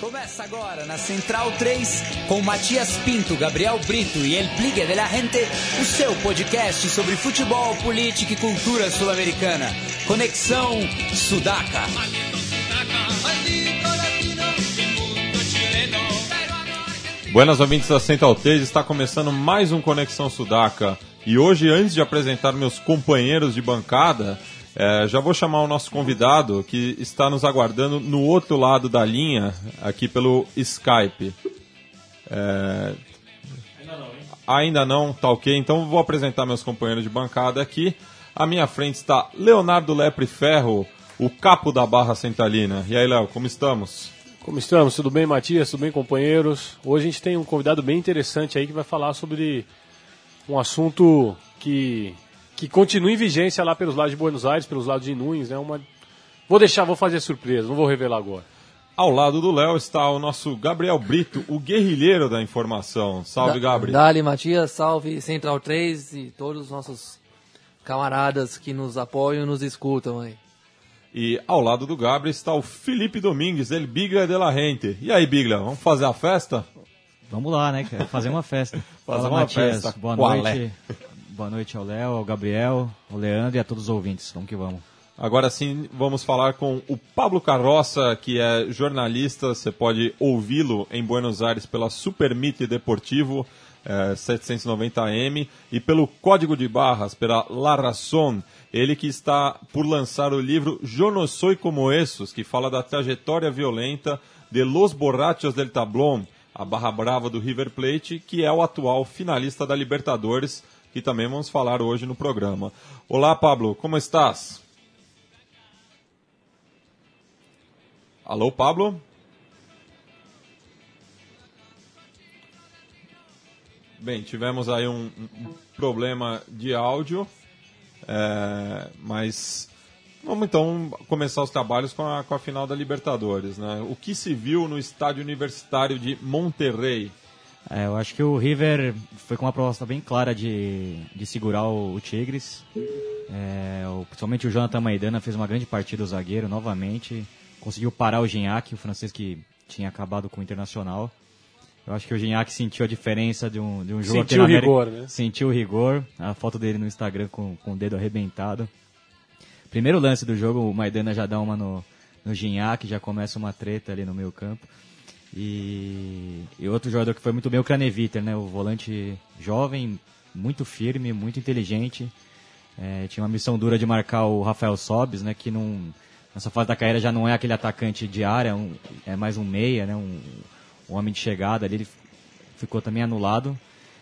Começa agora na Central 3 com Matias Pinto, Gabriel Brito e El Pligue de la Gente, o seu podcast sobre futebol, política e cultura sul-americana. Conexão Sudaca. Buenas ouvintes da Central 3, está começando mais um Conexão Sudaca. E hoje, antes de apresentar meus companheiros de bancada, é, já vou chamar o nosso convidado que está nos aguardando no outro lado da linha, aqui pelo Skype. É... Ainda não, hein? Ainda não, tá ok. Então vou apresentar meus companheiros de bancada aqui. À minha frente está Leonardo Lepre Ferro, o capo da Barra Centralina. E aí, Léo, como estamos? Como estamos? Tudo bem, Matias? Tudo bem, companheiros? Hoje a gente tem um convidado bem interessante aí que vai falar sobre um assunto que, que continua em vigência lá pelos lados de Buenos Aires, pelos lados de Nunes, né? Uma... Vou deixar, vou fazer surpresa, não vou revelar agora. Ao lado do Léo está o nosso Gabriel Brito, o guerrilheiro da informação. Salve, da, Gabriel. Dali, Matias, salve Central 3 e todos os nossos camaradas que nos apoiam e nos escutam aí. E ao lado do Gabriel está o Felipe Domingues, ele Bigla de la Gente. E aí, Bigla, vamos fazer a festa? Vamos lá, né? Fazer uma festa. fazer Fala, uma Matias. festa. Boa Qual noite. É? Boa noite ao Léo, ao Gabriel, ao Leandro e a todos os ouvintes. Vamos que vamos. Agora sim, vamos falar com o Pablo Carroça, que é jornalista. Você pode ouvi-lo em Buenos Aires pela Super Meet Deportivo é, 790M e pelo Código de Barras, pela La. Ele que está por lançar o livro Yo no soy como esos, que fala da trajetória violenta de Los Borrachos del Tablón, a barra brava do River Plate, que é o atual finalista da Libertadores, que também vamos falar hoje no programa. Olá, Pablo, como estás? Alô, Pablo? Bem, tivemos aí um, um problema de áudio. É, mas vamos então começar os trabalhos com a, com a final da Libertadores. Né? O que se viu no estádio universitário de Monterrey? É, eu acho que o River foi com uma proposta bem clara de, de segurar o, o Tigres. É, o, principalmente o Jonathan Maidana fez uma grande partida, o zagueiro, novamente. Conseguiu parar o Gignac, o francês que tinha acabado com o Internacional. Eu acho que o Gignac sentiu a diferença de um, de um jogo Sentiu o rigor, né? Sentiu o rigor. A foto dele no Instagram com, com o dedo arrebentado. Primeiro lance do jogo, o Maidana já dá uma no, no Gignac, já começa uma treta ali no meio campo. E, e outro jogador que foi muito bem, o Craneviter, né? O volante jovem, muito firme, muito inteligente. É, tinha uma missão dura de marcar o Rafael Sobis, né? Que não, nessa fase da carreira já não é aquele atacante de área, um, é mais um meia, né? Um, o homem de chegada ali, ele ficou também anulado.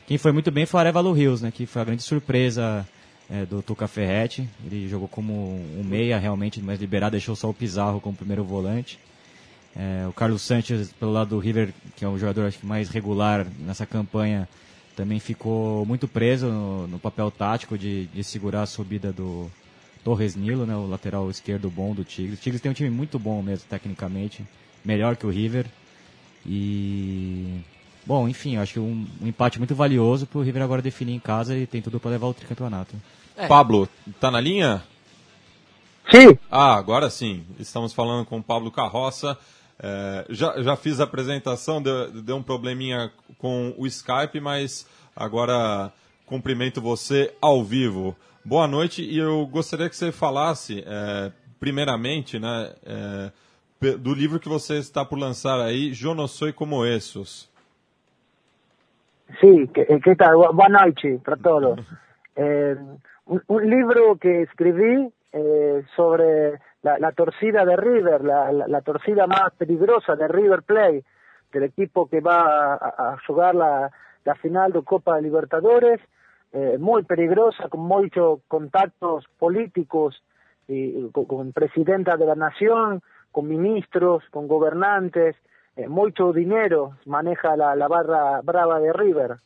Quem foi muito bem foi o Arevalo Rios, né, que foi a grande surpresa é, do Tuca Ferretti. Ele jogou como um meia realmente mais liberado, deixou só o Pizarro como primeiro volante. É, o Carlos Sanches, pelo lado do River, que é o jogador acho que mais regular nessa campanha, também ficou muito preso no, no papel tático de, de, segurar a subida do Torres Nilo, né, o lateral esquerdo bom do Tigres. O Tigres tem um time muito bom mesmo, tecnicamente, melhor que o River. E. Bom, enfim, acho que um, um empate muito valioso para o River agora definir em casa e tem tudo para levar o tricampeonato. É. Pablo, tá na linha? Sim. Ah, agora sim. Estamos falando com o Pablo Carroça. É, já, já fiz a apresentação, deu, deu um probleminha com o Skype, mas agora cumprimento você ao vivo. Boa noite e eu gostaria que você falasse, é, primeiramente, né, é, do livro que você está por lançar aí, soy como esos. Sí, ¿qué, qué tal? Boa noite para todos. Eh, un, un, libro que escribí eh, sobre la, torcida de River, la, torcida más peligrosa de River Plate, del equipo que va a, jugar la, final de Copa Libertadores, eh, muy peligrosa, con muchos contactos políticos y, con, con presidenta de la nación, con ministros, con gobernantes, eh, muito dinheiro maneja la, barra brava de River.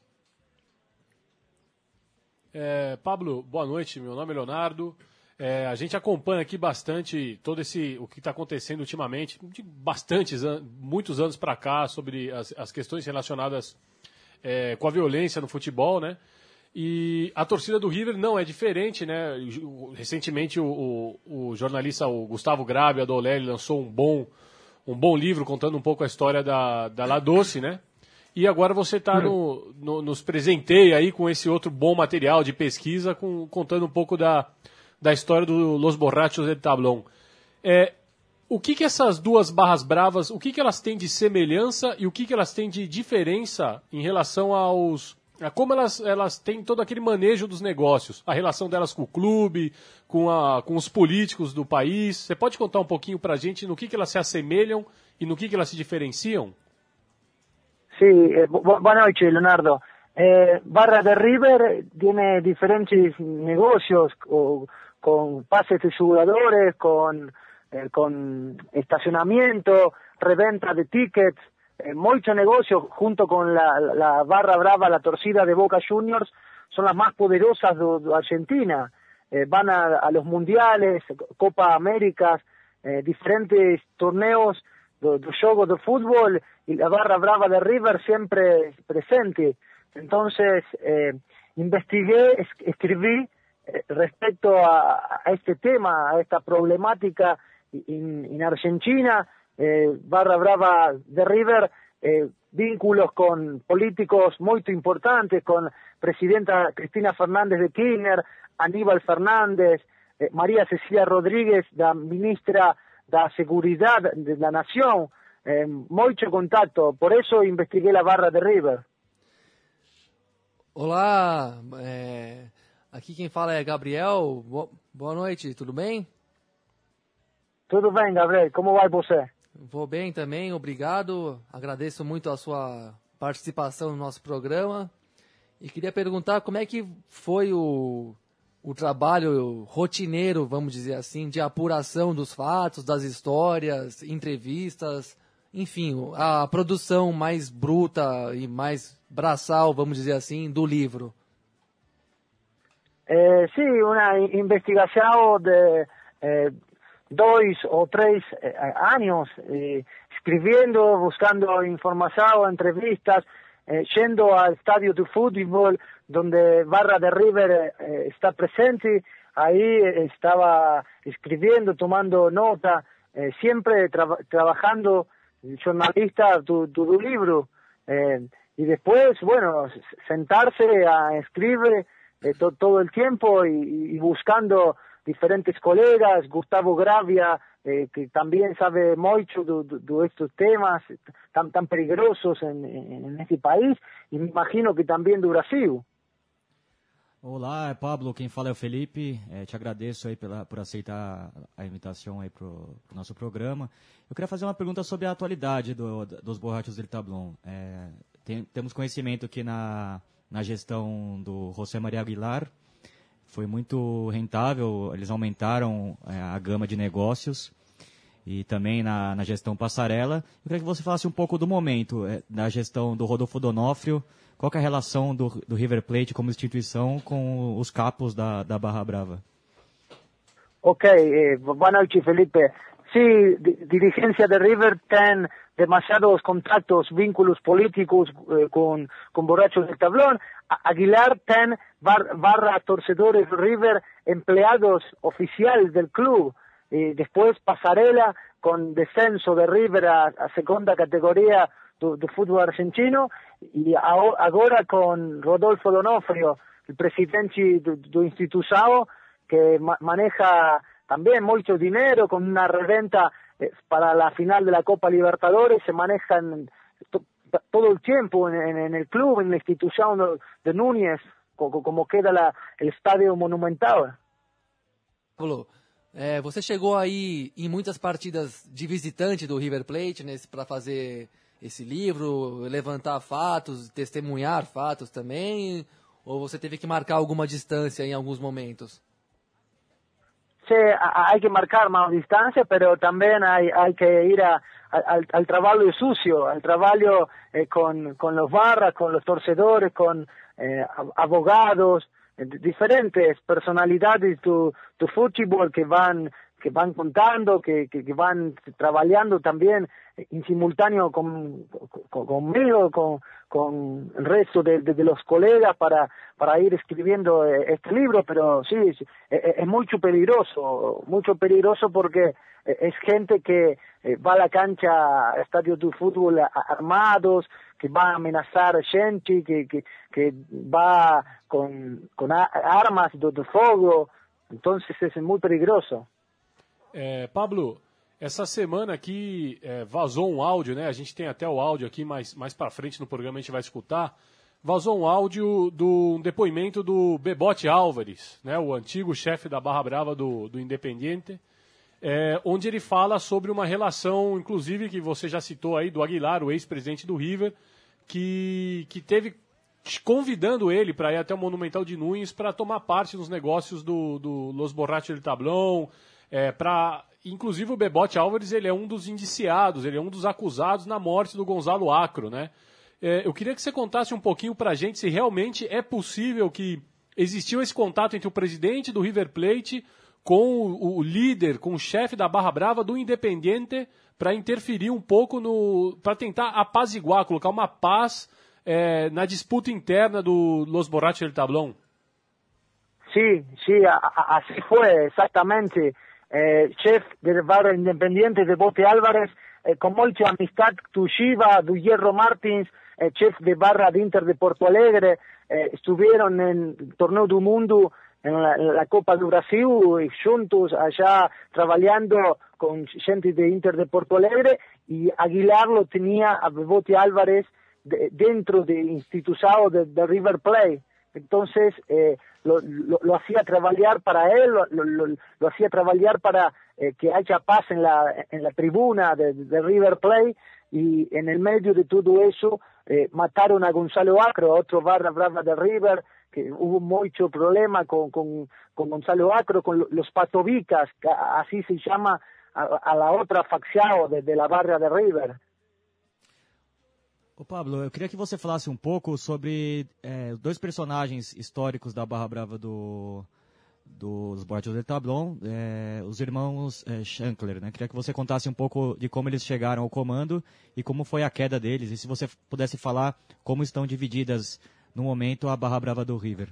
É, Pablo, boa noite. Meu nome é Leonardo. É, a gente acompanha aqui bastante todo esse o que está acontecendo ultimamente, de bastantes muitos anos para cá sobre as, as, questões relacionadas é, com a violência no futebol, né? E a torcida do River não é diferente, né? Recentemente o, o, o jornalista o Gustavo Grabe, a Dolelli, lançou um bom, um bom livro contando um pouco a história da, da La Doce, né? E agora você está no, no, nos presenteia aí com esse outro bom material de pesquisa, com, contando um pouco da, da história do Los Borrachos de Tablón. É, o que, que essas duas barras bravas, o que, que elas têm de semelhança e o que, que elas têm de diferença em relação aos. A como elas, elas têm todo aquele manejo dos negócios, a relação delas com o clube, com, a, com os políticos do país. Você pode contar um pouquinho para a gente no que, que elas se assemelham e no que, que elas se diferenciam? Eh, buenas noches, Leonardo. Eh, Barra de River tiene diferentes negocios con pases de jugadores, con, eh, con estacionamiento, reventa de tickets, mucho negocio junto con la, Barra Brava, la torcida de Boca Juniors, son las más poderosas de, Argentina. van a, los mundiales, Copa Américas, diferentes torneos de, juegos de fútbol y la barra brava de River siempre presente. Entonces, eh, investigué, escribí eh, respecto a, este tema, a esta problemática en, Argentina, eh, barra brava de River, vínculos con políticos muy importantes, con presidenta Cristina Fernández de Kirchner, Aníbal Fernández, María Cecilia Rodríguez, la ministra de Seguridad de la Nación, eh, mucho contacto, por eso investiguei a barra de River. Olá, é, aqui quem fala é Gabriel. Boa noite, tudo bem? Tudo bem, Gabriel. Como vai você? Vou bem também, obrigado. Agradeço muito a sua participação no nosso programa. E queria perguntar como é que foi o, o trabalho rotineiro, vamos dizer assim, de apuração dos fatos, das histórias, entrevistas, enfim, a produção mais bruta e mais braçal, vamos dizer assim, do livro? Eh, sí, una investigación de eh, dos o tres eh, años eh, escribiendo, buscando información, entrevistas, eh, yendo al estadio de fútbol donde Barra de River eh, está presente, ahí estaba escribiendo, tomando nota, siempre tra trabajando jornalista tu, tu, libro. Y después, bueno, sentarse a escribir eh, todo el tiempo y, buscando diferentes colegas, Gustavo Gravia, eh, que también sabe mucho de, estos temas tan, tan peligrosos en, en, este país, y me imagino que también de Brasil. Olá, Pablo, quem fala é o Felipe. É, te agradeço aí pela, por aceitar a invitação aí para o nosso programa. Eu queria fazer uma pergunta sobre a atualidade do, dos borrachos del Tablon. É, tem, temos conhecimento que na, na gestão do José Maria Aguilar foi muito rentável, eles aumentaram é, a gama de negócios e também na, na gestão Passarela. Eu queria que você falasse um pouco do momento é, da gestão do Rodolfo Donofrio, qual é a relação do, do, River Plate como instituição com os capos da, da Barra Brava? Ok, eh, boa noite, Felipe. Sí, dirigencia de River tem demasiados contactos, vínculos políticos eh, con, con borrachos del tablón. Aguilar tem bar, barra torcedores River, empleados oficiales del club. Eh, después Pasarela con descenso de River a, a segunda categoría do, fútbol argentino y ahora con Rodolfo Donofrio, el presidente de instituto que maneja también mucho dinero con una reventa para la final de la Copa Libertadores, se manejan todo el tiempo en, el club, en la institución de Núñez, como, queda la, el estadio monumental. Pablo, é, você chegou aí em muitas partidas de visitante do River Plate para fazer esse livro, levantar fatos, testemunhar fatos também? Ou você teve que marcar alguma distância em alguns momentos? Hay que marcar más distancia, pero también hay, hay que ir a, al, al, trabajo sucio, al trabajo eh, con, con los barras, con los torcedores, con eh, abogados, eh, diferentes personalidades de tu fútbol que van que van contando, que, que, van trabajando también en simultáneo con, conmigo, con, con el resto de, los colegas para, para ir escribiendo eh, este libro, pero sí, es, es mucho peligroso, mucho peligroso porque es gente que va a la cancha, a estadios de fútbol armados, que va a amenazar gente, que, que, que va con, con armas de, fuego, entonces es muy peligroso. É, Pablo, essa semana aqui é, vazou um áudio, né? A gente tem até o áudio aqui, mais, mais para frente no programa a gente vai escutar. Vazou um áudio do um depoimento do Bebote Álvares, né? O antigo chefe da Barra Brava do, do Independiente, é, onde ele fala sobre uma relação, inclusive, que você já citou aí, do Aguilar, o ex-presidente do River, que, que teve convidando ele para ir até o Monumental de Nunes para tomar parte nos negócios do, do Los Borrachos del Tablão, é, inclusive o Bebote Álvares ele é um dos indiciados, ele é um dos acusados na morte do Gonzalo Acro, né? É, eu queria que você contasse um pouquinho para a gente se realmente é possível que existiu esse contato entre o presidente do River Plate com o, o líder, com o chefe da Barra Brava do Independiente para interferir um pouco no, para tentar apaziguar, colocar uma paz é, na disputa interna do Los Borrachos del Tablón. Sí, sí, así fue exactamente. Eh, chef del barrio independiente de Bote Álvarez, eh, con mucha amistad Tushiba, du Hierro Martins, eh, chef de barra de Inter de Porto Alegre, eh, estuvieron en Torneo del Mundo en la, Copa do Brasil juntos allá trabajando con gente de Inter de Porto Alegre y Aguilar lo tenía a Bote Álvarez dentro de institución de, de River Plate. Entonces, eh, lo, lo, hacía trabajar para él, lo, lo hacía trabajar para eh, que haya paz en la, en la tribuna de, River Plate y en el medio de todo eso eh, mataron a Gonzalo Acro, otro barra brava de River, que hubo mucho problema con, con, con Gonzalo Acro, con los patovicas, así se llama a, la otra facción de, de la barra de River. Ô Pablo, eu queria que você falasse um pouco sobre é, dois personagens históricos da Barra Brava do, dos Borges de Tablon, é, os irmãos é, Shankler, né? Queria que você contasse um pouco de como eles chegaram ao comando e como foi a queda deles, e se você pudesse falar como estão divididas no momento a Barra Brava do River.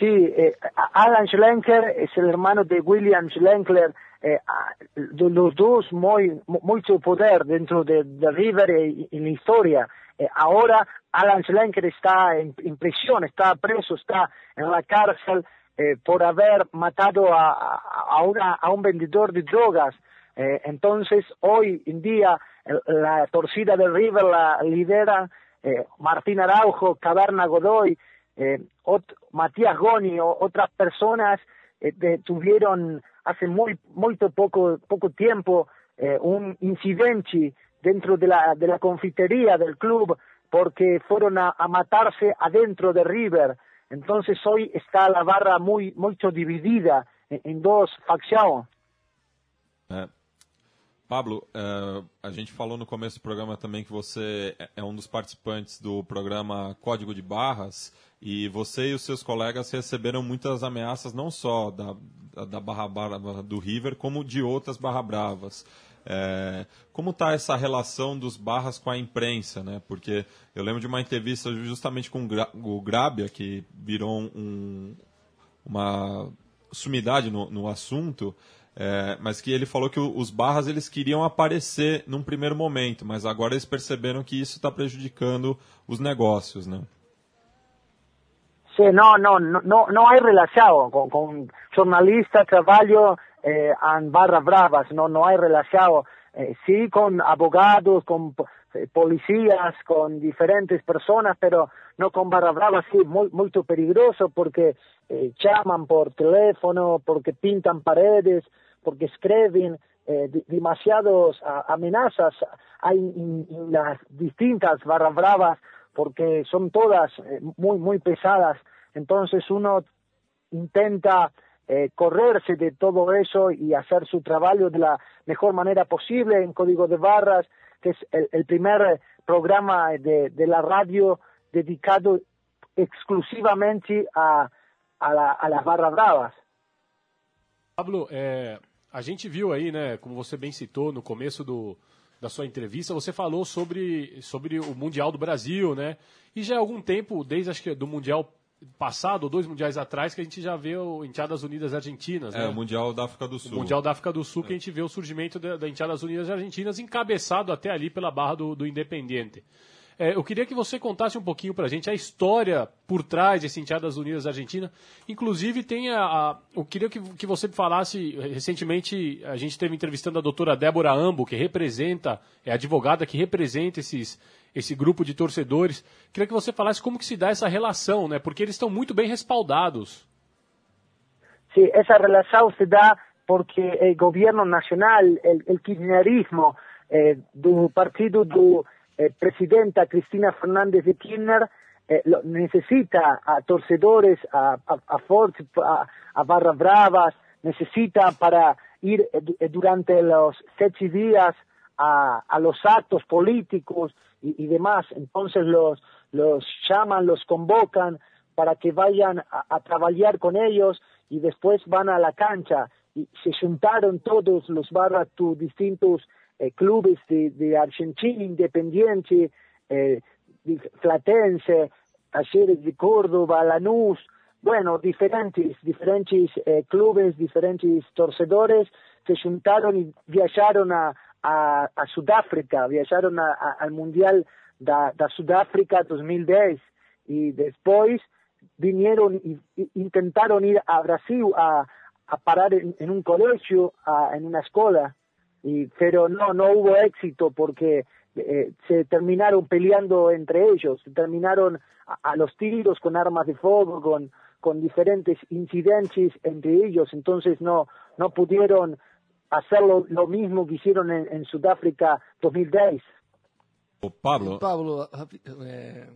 Sí, eh, Alan Schlenker es el hermano de William Schlenkler, eh, los dos muy, mucho poder dentro de, River en la historia. Eh, ahora Alan Schlenker está en, prisión, está preso, está en la cárcel eh, por haber matado a, una, a un vendedor de drogas. Eh, entonces, hoy en día, la torcida de River la lidera Martín Araujo, Caverna Godoy, Matías Goni, o, otras personas tuvieron hace muy, muy poco, poco tiempo eh, un incidente dentro de la, de la confitería del club porque fueron a, matarse adentro de River. Entonces hoy está la barra muy, mucho dividida en, dos facciones. É. Pablo, é, a gente falou no começo do programa também que você é, é um dos participantes do programa Código de Barras e você e os seus colegas receberam muitas ameaças não só da, da Barra Brava do River, como de outras Barra Bravas. É, como está essa relação dos Barras com a imprensa, né? Porque eu lembro de uma entrevista justamente com o Grabia, que virou um, uma sumidade no, no assunto, é, mas que ele falou que os Barras eles queriam aparecer num primeiro momento, mas agora eles perceberam que isso está prejudicando os negócios, né? Sí, no, no, no, no hay relación con, con jornalistas, trabajo eh, barras bravas, no, no hay relación. Eh, sí con abogados, con eh, policías, con diferentes personas, pero no con barras bravas, sí, muy, muy peligroso porque eh, por teléfono, porque pintan paredes, porque escriben eh, demasiadas amenazas hay las distintas barras bravas porque son todas eh, muy, muy pesadas. Entonces uno intenta eh, correrse de todo eso y hacer su trabajo de la mejor manera posible en Código de Barras, que es el, primer programa de, la radio dedicado exclusivamente a, a, las barras bravas. Pablo, é, a gente viu aí, né, como você bem citou no começo do, da sua entrevista, você falou sobre, sobre o Mundial do Brasil, né? E já há algum tempo, desde acho que do Mundial passado, ou dois mundiais atrás, que a gente já vê o Enteadas Unidas Argentinas. É, né? o Mundial da África do Sul. O Mundial da África do Sul, que a gente vê o surgimento da, da Enteadas Unidas Argentinas, encabeçado até ali pela barra do, do Independiente. É, eu queria que você contasse um pouquinho pra gente a história por trás desse Enteadas Unidas Argentina. Inclusive, tem a, a- eu queria que, que você falasse, recentemente a gente esteve entrevistando a doutora Débora Ambo, que representa, é a advogada que representa esses, esse grupo de torcedores. Queria que você falasse como que se dá essa relação, né? Porque eles estão muito bem respaldados. Sí, esa relación se da porque el gobierno nacional, el kirchnerismo eh, do partido do eh, presidenta Cristina Fernández de Kirchner eh, necesita a torcedores, a, a, a Force, a, a Bravas, necesita para ir eh, du- durante los seis días a, los actos políticos y, demás. Entonces los, los llaman, los convocan para que vayan a, trabajar con ellos y después van a la cancha. Y se juntaron todos los barras, tu distintos eh, clubes de, de Argentina, Independiente, eh, di- Platense, Talleres de Córdoba, Lanús, bueno, diferentes, diferentes eh, clubes, diferentes torcedores se juntaron y viajaron a, a, Sudáfrica, viajaron a- al Mundial da, da Sudáfrica 2010 y después vinieron y intentaron ir a Brasil a, a parar en, en un colegio, a- en una escuela, y, pero no, no hubo éxito porque eh, se terminaron peleando entre ellos, se terminaron a, a los tiros con armas de fuego, con, con diferentes incidentes entre ellos, entonces no, no pudieron hacer lo, lo mismo que hicieron en, en Sudáfrica 2010. Ô, Pablo, Pablo, é,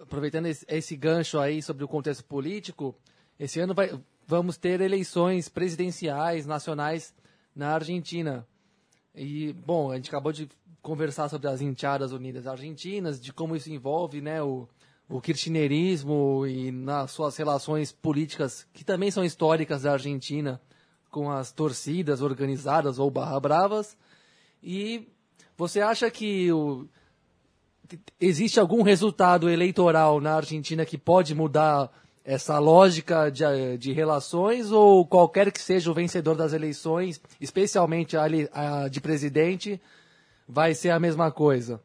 aproveitando esse, esse gancho aí sobre o contexto político, esse ano vai- vamos ter eleições presidenciais nacionais na Argentina. E, bom, a gente acabou de conversar sobre as Enteadas Unidas Argentinas, de como isso envolve né, o, o kirchnerismo e nas suas relações políticas, que também são históricas da Argentina, com as torcidas organizadas ou barra bravas. E você acha que o, existe algum resultado eleitoral na Argentina que pode mudar essa lógica de, de relações ou qualquer que seja o vencedor das eleições, especialmente a, a de presidente, vai ser a mesma coisa?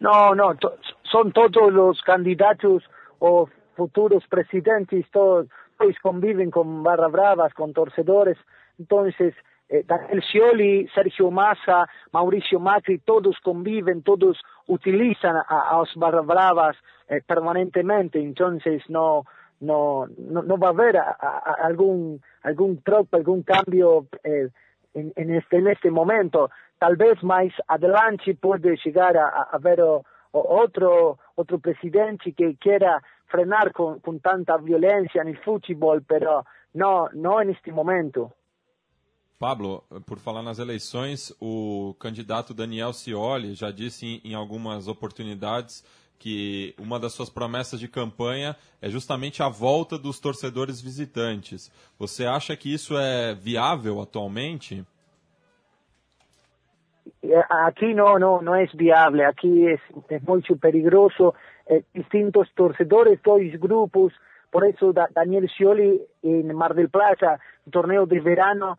No, no, to- son todos los candidatos o futuros presidentes, todos, todos conviven con barra bravas, con torcedores. Entonces, eh, Daniel Scioli, Sergio Massa, Mauricio Macri, todos conviven, todos utilizan a, barra bravas eh, permanentemente. Entonces, no, no, no, no va a haber a- a- a- algún, algún algún cambio eh, en, en, este, en este momento. Tal vez más adelante puede llegar a, a- a ver o- o- otro, otro presidente que quiera frenar con, con tanta violencia en el fútbol, pero no, no en este momento. Pablo, por falar nas eleições, o candidato Daniel Scioli já disse em, em algumas oportunidades que uma das suas promessas de campanha é justamente a volta dos torcedores visitantes. Você acha que isso é viável atualmente? Eh, Aquí no, no, no es viable, aquí es, es muy peligroso, eh, distintos torcedores, dos grupos, por eso Da- Daniel Scioli en Mar del Plata, torneo de verano,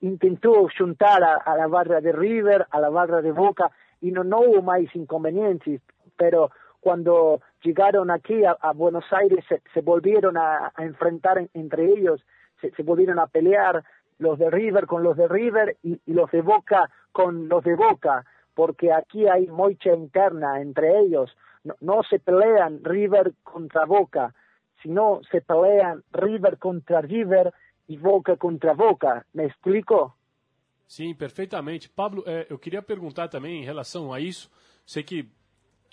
intentó juntar a, a barra de River, a la barra de Boca, y no, no hubo más inconvenientes, pero cuando llegaron aquí a, Buenos Aires se, volvieron a, enfrentar en- entre ellos, se, volvieron a pelear los de River con los de River y, los de Boca con los de Boca, porque aquí hay mucha interna entre ellos. No, se pelean River contra Boca, sino se pelean River contra River y Boca contra Boca. ¿Me explico? Sim, perfeitamente. Pablo, é, eu queria perguntar também em relação a isso. Sei que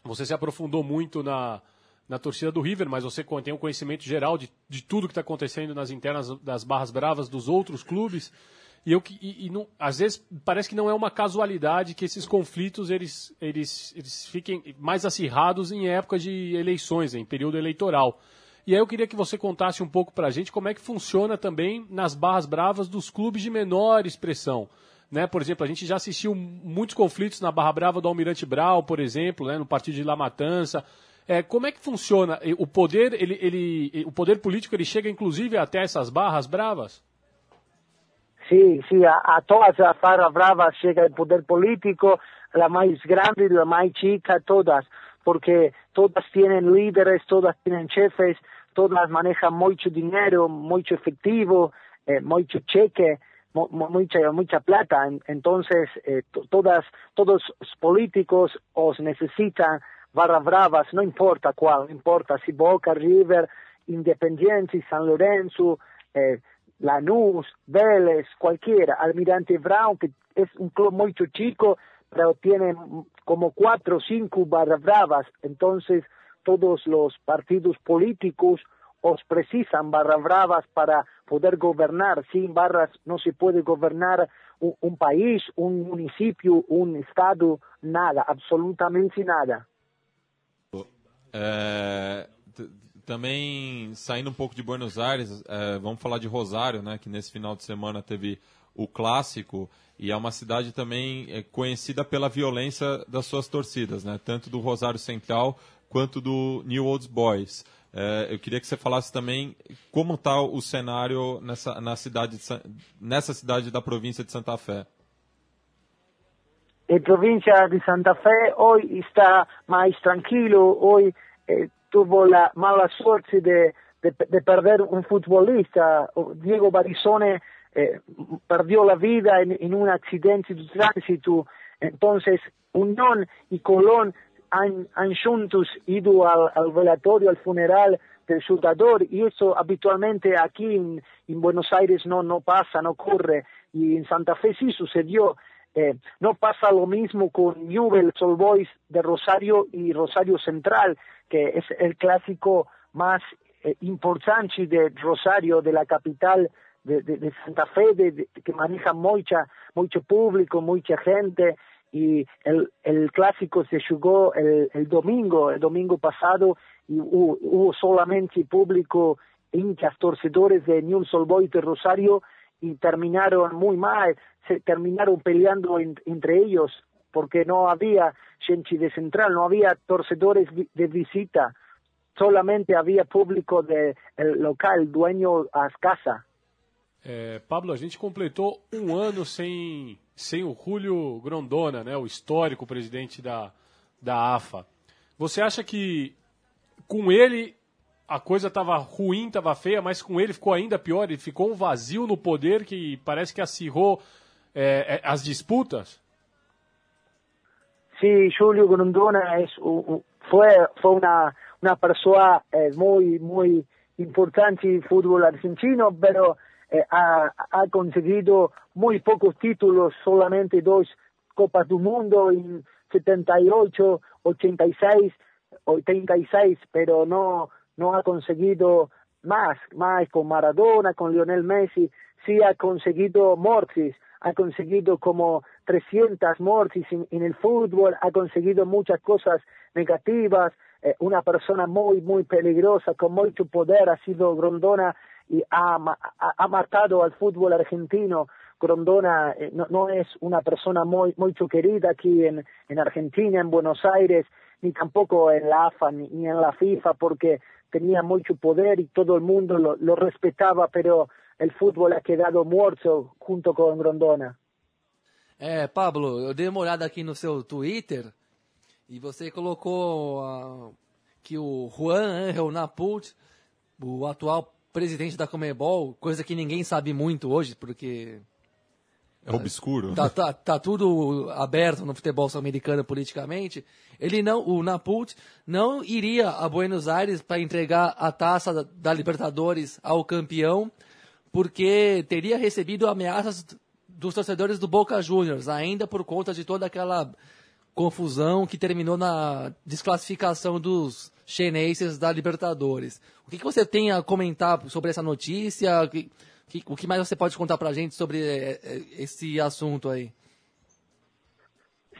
você se aprofundou muito na, na torcida do River, mas você tem um conhecimento geral de, de tudo que está acontecendo nas internas das barras bravas dos outros clubes. E, eu, e, e não- às vezes parece que não é uma casualidade que esses conflitos eles, eles, eles fiquem mais acirrados em época de eleições, em período eleitoral. E aí eu queria que você contasse um pouco para a gente como é que funciona também nas barras bravas dos clubes de menor expressão. Né? Por exemplo, a gente já assistiu muitos conflitos na Barra Brava do Almirante Brau, por exemplo, né? no partido de La Matança. É, como é que funciona? O poder, ele, ele, o poder político ele chega inclusive até essas barras bravas? Sim, sim, a, a todas as barras bravas chega o poder político, a mais grande, a mais chica, todas, porque todas têm líderes, todas têm chefes, todas manejam muito dinheiro, muito efetivo, eh, muito cheque, mucha mucha plata. Entonces eh, todas todos los políticos os necesitan barras bravas no importa cuál no importa si Boca River Independiente San Lorenzo eh, Lanús Vélez cualquiera Almirante Brown que es un club muy chico pero tiene como cuatro o cinco barras bravas. Entonces todos los partidos políticos os precisan barras bravas para poder gobernar. Sin barras no se puede gobernar un, un país, un município, um estado, nada, absolutamente nada. É, também saindo um pouco de Buenos Aires, é, vamos falar de Rosário, né, que nesse final de semana teve o clássico e é uma cidade também é, conhecida pela violência das suas torcidas, né, tanto do Rosário Central quanto do New Old Boys. É, eu queria que você falasse também como está o cenário nessa, na cidade de, nessa cidade da província de Santa Fé. A província de Santa Fé hoje está mais tranquilo, hoje eh, tuvo a mala sorte de, de, de, perder um futebolista, Diego Barizone eh, perdió la vida en un accidente de tránsito, entonces Unión y Colón han, han juntos ido al, al, velatorio, al funeral del jugador, y eso habitualmente aquí en, en, Buenos Aires no, no pasa, no ocurre, y en Santa Fe sí sucedió. Eh, no pasa lo mismo con Newell, Sol Boys de Rosario y Rosario Central, que es el clásico más eh, importante de Rosario, de la capital de, de, de Santa Fe, de, que maneja mucha, mucho público, mucha gente, y el, el clásico se jugó el, el domingo, el domingo pasado, y hubo, solamente público hinchas torcedores de Newell's Old de Rosario y terminaron muy mal, se terminaron peleando en, entre ellos porque no había gente de central, no había torcedores de visita, solamente había público de el local, dueño a casa. É, Pablo, a gente completou um ano sem, sem o Julio Grondona, né, o histórico presidente da, da AFA. Você acha que com ele a coisa estava ruim, estava feia, mas com ele ficou ainda pior? Ele ficou um vazio no poder que parece que acirrou é, é, as disputas? Sim, Julio Grondona é, foi, foi uma, uma pessoa muito, muito importante no futebol argentino, mas eh, ha, conseguido muy pocos títulos, solamente dos Copas del Mundo en 78, 86, 86, pero no, no ha conseguido más, más con Maradona, con Lionel Messi, sí ha conseguido mortis, ha conseguido como 300 mortis en, en el fútbol, ha conseguido muchas cosas negativas, eh, una persona muy, muy peligrosa, con mucho poder, ha sido Grondona y ha, ha, ha matado al fútbol argentino. Grondona eh, no, no, es una persona muy, muy querida aquí en, en, Argentina, en Buenos Aires, ni tampoco en la AFA ni, ni, en la FIFA, porque tenía mucho poder y todo el mundo lo, lo respetaba, pero el fútbol ha quedado muerto junto con Grondona. É, Pablo, eu dei uma olhada aqui no seu Twitter e você colocou uh, que o Juan Angel Napult, o atual presidente da Comebol, coisa que ninguém sabe muito hoje, porque é obscuro. Tá, tá, tá tudo aberto no futebol sul-americano politicamente. Ele não, o Napult não iria a Buenos Aires para entregar a taça da, da, Libertadores ao campeão, porque teria recebido ameaças dos torcedores do Boca Juniors, ainda por conta de toda aquela confusão que terminou na desclassificação dos chineses da Libertadores. O que, que você tem a comentar sobre essa notícia? O que, o que mais você pode contar para a gente sobre eh, eh, esse assunto aí?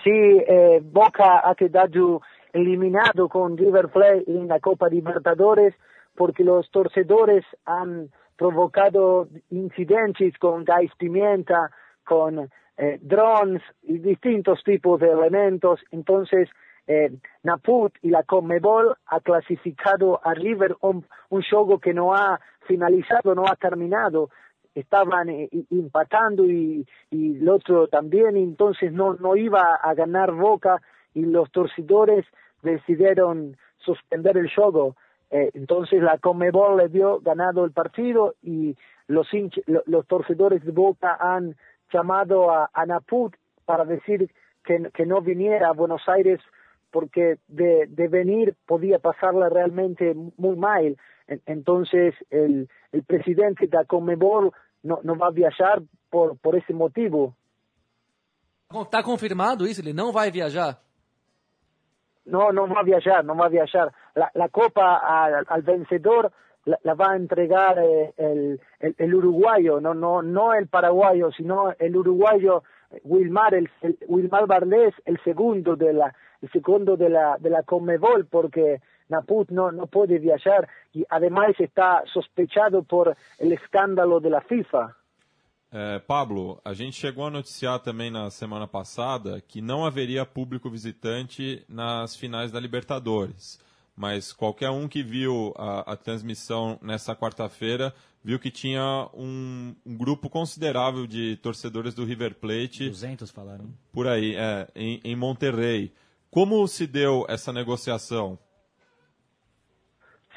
Sim, eh, Boca ha quedado eliminado com River Plate na Copa Libertadores porque los torcedores han provocado incidentes con gas pimienta, con eh, drones y distintos tipos de elementos. Entonces, eh, Naput y la Conmebol ha clasificado a River un, un juego que no ha finalizado, no ha terminado. Estaban eh, empatando y, y el otro también, entonces no, no iba a ganar Boca y los torcedores decidieron suspender el juego. Eh, entonces la Conmebol le dio ganado el partido y los, los torcedores de Boca han llamado a, a Naput para decir que, que, no viniera a Buenos Aires porque de, de venir podía pasarla realmente muy mal. Entonces el, el presidente de la Conmebol no, no va a viajar por, por ese motivo. Está confirmado isso? Ele não vai viajar? No, no va a viajar, no va a viajar. La, la copa al, al vencedor la, la, va a entregar eh, el, el, el, uruguayo, no, no, no el paraguayo, sino el uruguayo Wilmar, el, el Wilmar Barles, el segundo de la, el segundo de la, de la Conmebol, porque Naput no, no puede viajar y además está sospechado por el escándalo de la FIFA. É, Pablo, a gente chegou a noticiar também na semana passada que não haveria público visitante nas finais da Libertadores. Mas qualquer um que viu a, a transmissão nessa quarta-feira viu que tinha um, um, grupo considerável de torcedores do River Plate. 200 falaram. Por aí, é, em, em Monterrey. Como se deu essa negociação?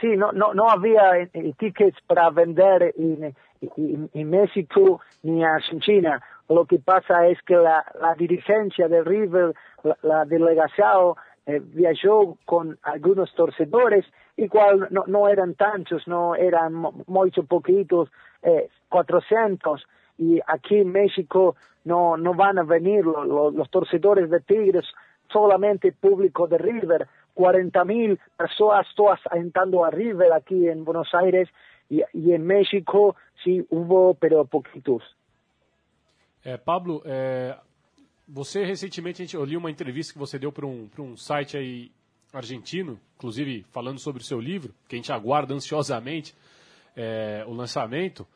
Sí, no, no, no había eh, tickets para vender en, en, en, México ni en Argentina. Lo que pasa es que la, la dirigencia de River, la delegación, eh, viajó con algunos torcedores, igual no, no eran tantos, no eran muy poquitos, eh, 400. Y aquí en México no, no van a venir los torcedores de Tigres, solamente público de River 40 mil personas todas entrando a River aquí en Buenos Aires y, y en México sí hubo, pero poquitos. É, Pablo, é, você recentemente, eu li uma entrevista que você deu para um, um site aí argentino, inclusive falando sobre o seu livro, que a gente aguarda ansiosamente é, o lançamento.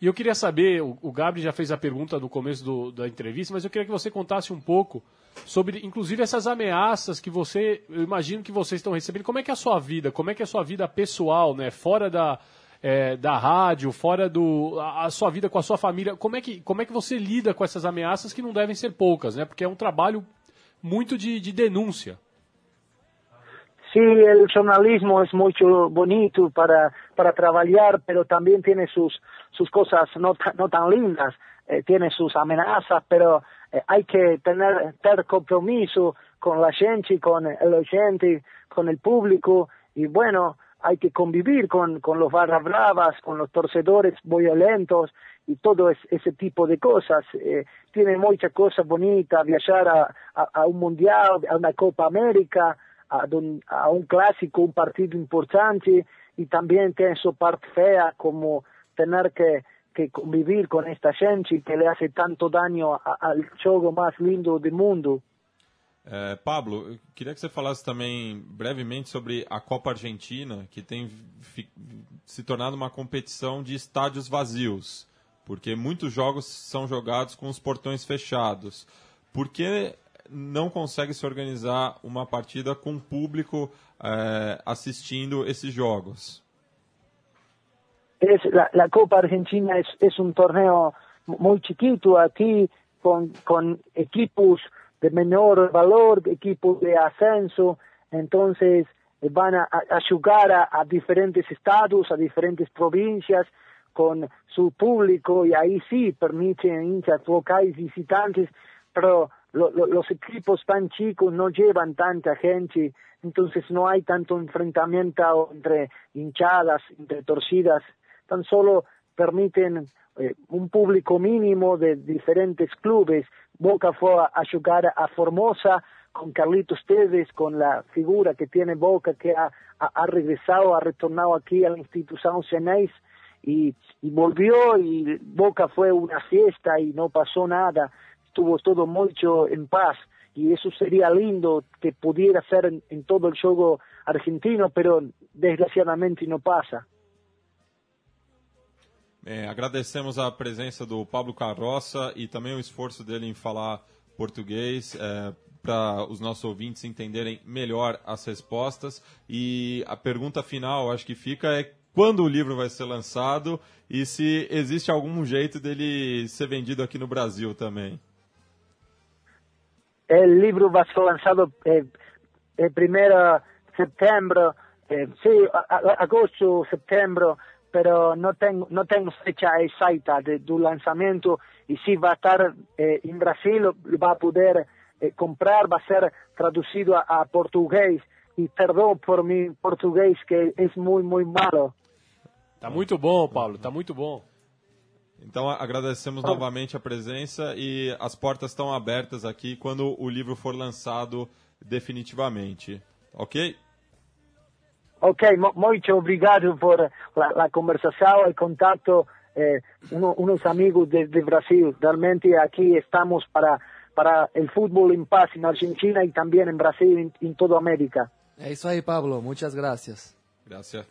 E eu queria saber, o, o Gabriel já fez a pergunta no começo do, da entrevista, mas eu queria que você contasse um pouco sobre, inclusive, essas ameaças que você, eu imagino que vocês estão recebendo. Como é que é a sua vida? Como é que é a sua vida pessoal, né? Fora da, é, da rádio, fora do a, a, sua vida com a sua família. Como é que como é que você lida com essas ameaças que não devem ser poucas, né? Porque é um trabalho muito de, de denúncia. Sí, el jornalismo es mucho bonito para, para trabajar, pero también tiene sus, sus cosas no, no tan lindas, eh, tiene sus amenazas, pero eh, hay que tener, tener compromiso con la gente, con el oyente, con el público, y bueno, hay que convivir con, con los barras bravas, con los torcedores violentos y todo es, ese tipo de cosas. Eh, tiene muchas cosas bonitas, viajar a, a, un mundial, a una Copa América, a un clásico, un partido importante, y también tiene su parte fea como tener que que convivir con esta gente que le hace tanto daño al jogo mais lindo do mundo. É, Pablo, queria que você falasse também brevemente sobre a Copa Argentina, que tem se tornado uma competição de estádios vazios, porque muitos jogos são jogados com os portões fechados. Por que não consegue se organizar uma partida com público é, assistindo esses jogos? Es la, la Copa Argentina es, es, un torneo muy chiquito aquí con, con equipos de menor valor, equipos de ascenso, entonces eh, van a, a jugar a, diferentes estados, a diferentes provincias con su público y ahí sí permiten hinchas locales visitantes, pero lo, los equipos tan chicos no llevan tanta gente, entonces no hay tanto enfrentamiento entre hinchadas, entre torcidas tan solo permiten eh, un público mínimo de diferentes clubes. Boca fue a, jugar a Formosa con Carlitos Tevez, con la figura que tiene Boca, que ha, regresado, ha retornado aquí a la institución Ceneiz y, y volvió y Boca fue una fiesta y no pasó nada, estuvo todo mucho en paz y eso sería lindo que pudiera ser en, en todo el juego argentino, pero desgraciadamente no pasa. Bem, agradecemos a presença do Pablo Carroça e também o esforço dele em falar português é, para os nossos ouvintes entenderem melhor as respostas. E a pergunta final, acho que fica é quando o livro vai ser lançado e se existe algum jeito dele ser vendido aqui no Brasil também. O livro vai ser lançado eh, eh, primeiro setembro, eh, sí, agosto, setembro, pero no tengo, no tengo fecha exacta de, do lançamento e se vai estar eh, em Brasil, vai poder eh, comprar, vai ser traduzido a, a português. E perdão por meu português, que é muito, muito malo. Tá muito bom, Paulo, tá muito bom. Então agradecemos novamente a presença e as portas estão abertas aqui quando o livro for lançado definitivamente. Ok? Ok, muito obrigado por a conversação e contato. Eh, uno, unos amigos de, de, Brasil. Realmente aqui estamos para, para o futebol em paz na Argentina e também em Brasil e em toda a América. É isso aí, Pablo. Muitas graças. Graças.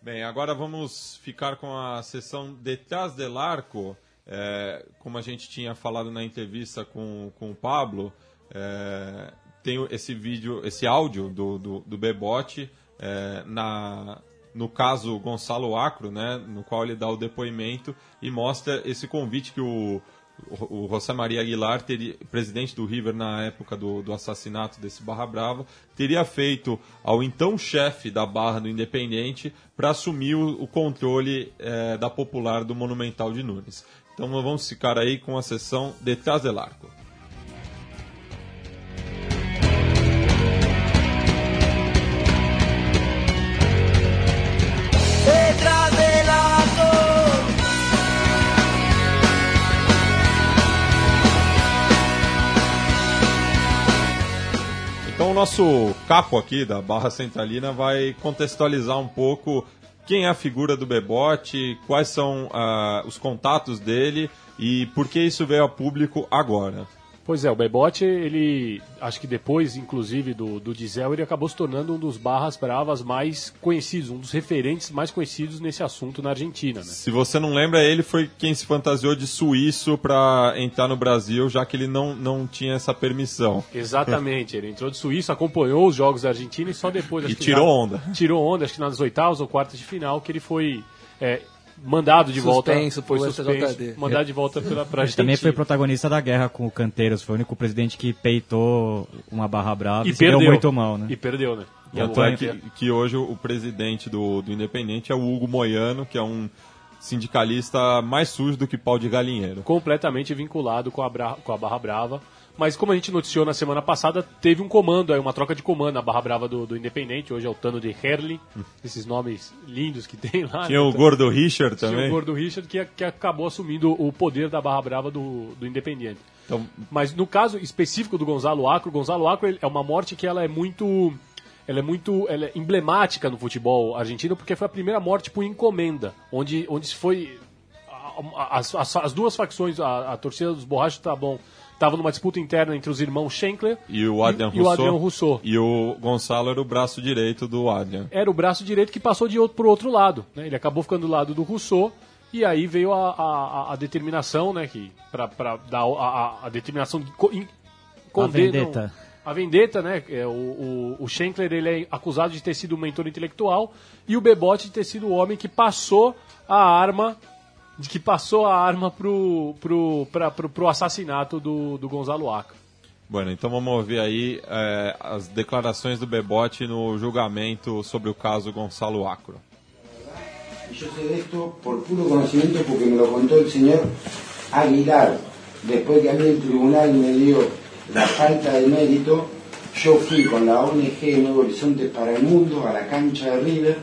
Bem, agora vamos ficar com a sessão Detrás del Arco. É, como a gente tinha falado na entrevista com, com o Pablo, é, tem esse vídeo, esse áudio do, do, do Bebote é, na, no caso Gonçalo Acro, né, no qual ele dá o depoimento e mostra esse convite que o, o, José Maria Aguilar, teria, presidente do River na época do, do assassinato desse Barra Brava, teria feito ao então chefe da Barra do Independente para assumir o, o controle é, da Popular do Monumental de Nunes. Então vamos ficar aí com a sessão Detrás del Arco. Então o nosso capo aqui da Barra Centralina vai contextualizar um pouco quem é a figura do Bebote, quais são uh, os contatos dele e por que isso veio a público agora. Pois é, o Bebote, ele, acho que depois, inclusive, do, do Diesel, ele acabou se tornando um dos barras bravas mais conhecidos, um dos referentes mais conhecidos nesse assunto na Argentina. Né? Se você não lembra, ele foi quem se fantasiou de suíço para entrar no Brasil, já que ele não, não tinha essa permissão. Exatamente, ele entrou de suíço, acompanhou os jogos da Argentina e só depois... e tirou na, onda. Tirou onda, acho que nas oitavas ou quartas de final, que ele foi... É, mandado de suspenso volta, foi suspenso, mandado de volta pela pra Ele também foi protagonista da guerra com o Canteiros, foi o único presidente que peitou uma barra brava e, e perdeu muito mal, né? E perdeu, né? E Tanto é que, que hoje o presidente do, do Independente é o Hugo Moiano, que é um sindicalista mais sujo do que pau de galinheiro. Completamente vinculado com a, bra com a Barra Brava. Mas como a gente noticiou na semana passada, teve um comando, uma troca de comando na Barra Brava do, do Independente, hoje é o Tano de Herli, esses nomes lindos que tem lá. Tinha né? o Gordo Richard também. Tinha o Gordo Richard que, que acabou assumindo o poder da Barra Brava do, do Independente. Então, Mas no caso específico do Gonzalo Acro, Gonzalo Acro é uma morte que ela é muito ela é muito ela é emblemática no futebol argentino porque foi a primeira morte por encomenda, onde, onde se foi as, as, as duas facções, a, a torcida dos Borrachos tá bom estava numa disputa interna entre os irmãos Schenkler e o Adrian, e, Rousseau, e o Rousseau. E o Gonçalo era o braço direito do Adrian. Era o braço direito que passou de outro para o outro lado. Né? Ele acabou ficando do lado do Rousseau e aí veio a, a, a determinação, né, que para dar a, a, determinação de co, in, a vendetta. A vendetta, né? É, o, o, o Schenkler ele é acusado de ter sido um mentor intelectual e o Bebote de ter sido o homem que passou a arma de que passou a arma pro, pro, pra, pro, pro assassinato do, do Gonzalo Acre. Bueno, então vamos ouvir aí é, as declarações do Bebote no julgamento sobre o caso Gonzalo Acro. Yo sé de esto por puro conocimiento porque me lo contó el señor Aguilar. Después que a mí el tribunal me dio la falta de mérito, yo fui con la ONG Nuevo Horizonte para el Mundo a la cancha de River,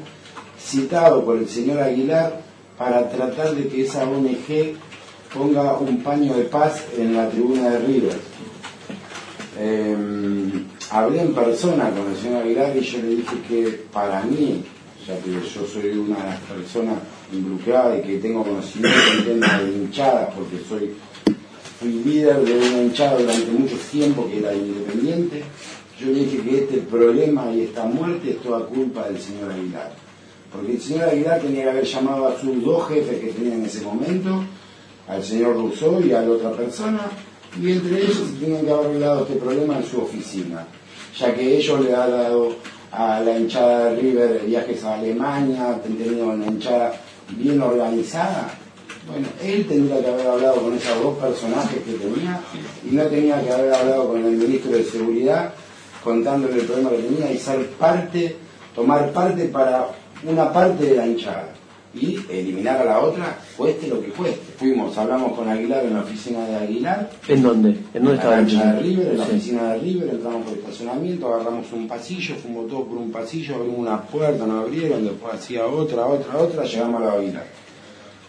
citado por el señor Aguilar para tratar de que esa ONG ponga un paño de paz en la tribuna de River. Em, hablé en persona con el señor Aguilar y yo le dije que para mí, ya que yo soy una de las personas involucradas y que tengo conocimiento en temas de hinchadas, porque soy fui líder de una hinchada durante mucho tiempo que era independiente, yo le dije que este problema y esta muerte es toda culpa del señor Aguilar. Porque el señor Aguilar tenía que haber llamado a sus dos jefes que tenía en ese momento, al señor Rousseau y a la otra persona, y entre ellos tenían que haber arreglado este problema en su oficina, ya que ellos le han dado a la hinchada de River viajes a Alemania, tenido una hinchada bien organizada. Bueno, él tendría que haber hablado con esos dos personajes que tenía y no tenía que haber hablado con el ministro de Seguridad contándole el problema que tenía y ser parte, tomar parte para una parte de la hinchada y eliminar a la otra, cueste lo que cueste. Fuimos, hablamos con Aguilar en la oficina de Aguilar, ¿En dónde? ¿En dónde estaba la cancha de River, en la Sí. oficina de River, entramos por el estacionamiento, agarramos un pasillo, fuimos todos por un pasillo, abrimos una puerta, nos abrieron, después hacía otra, otra, otra, llegamos a la Aguilar.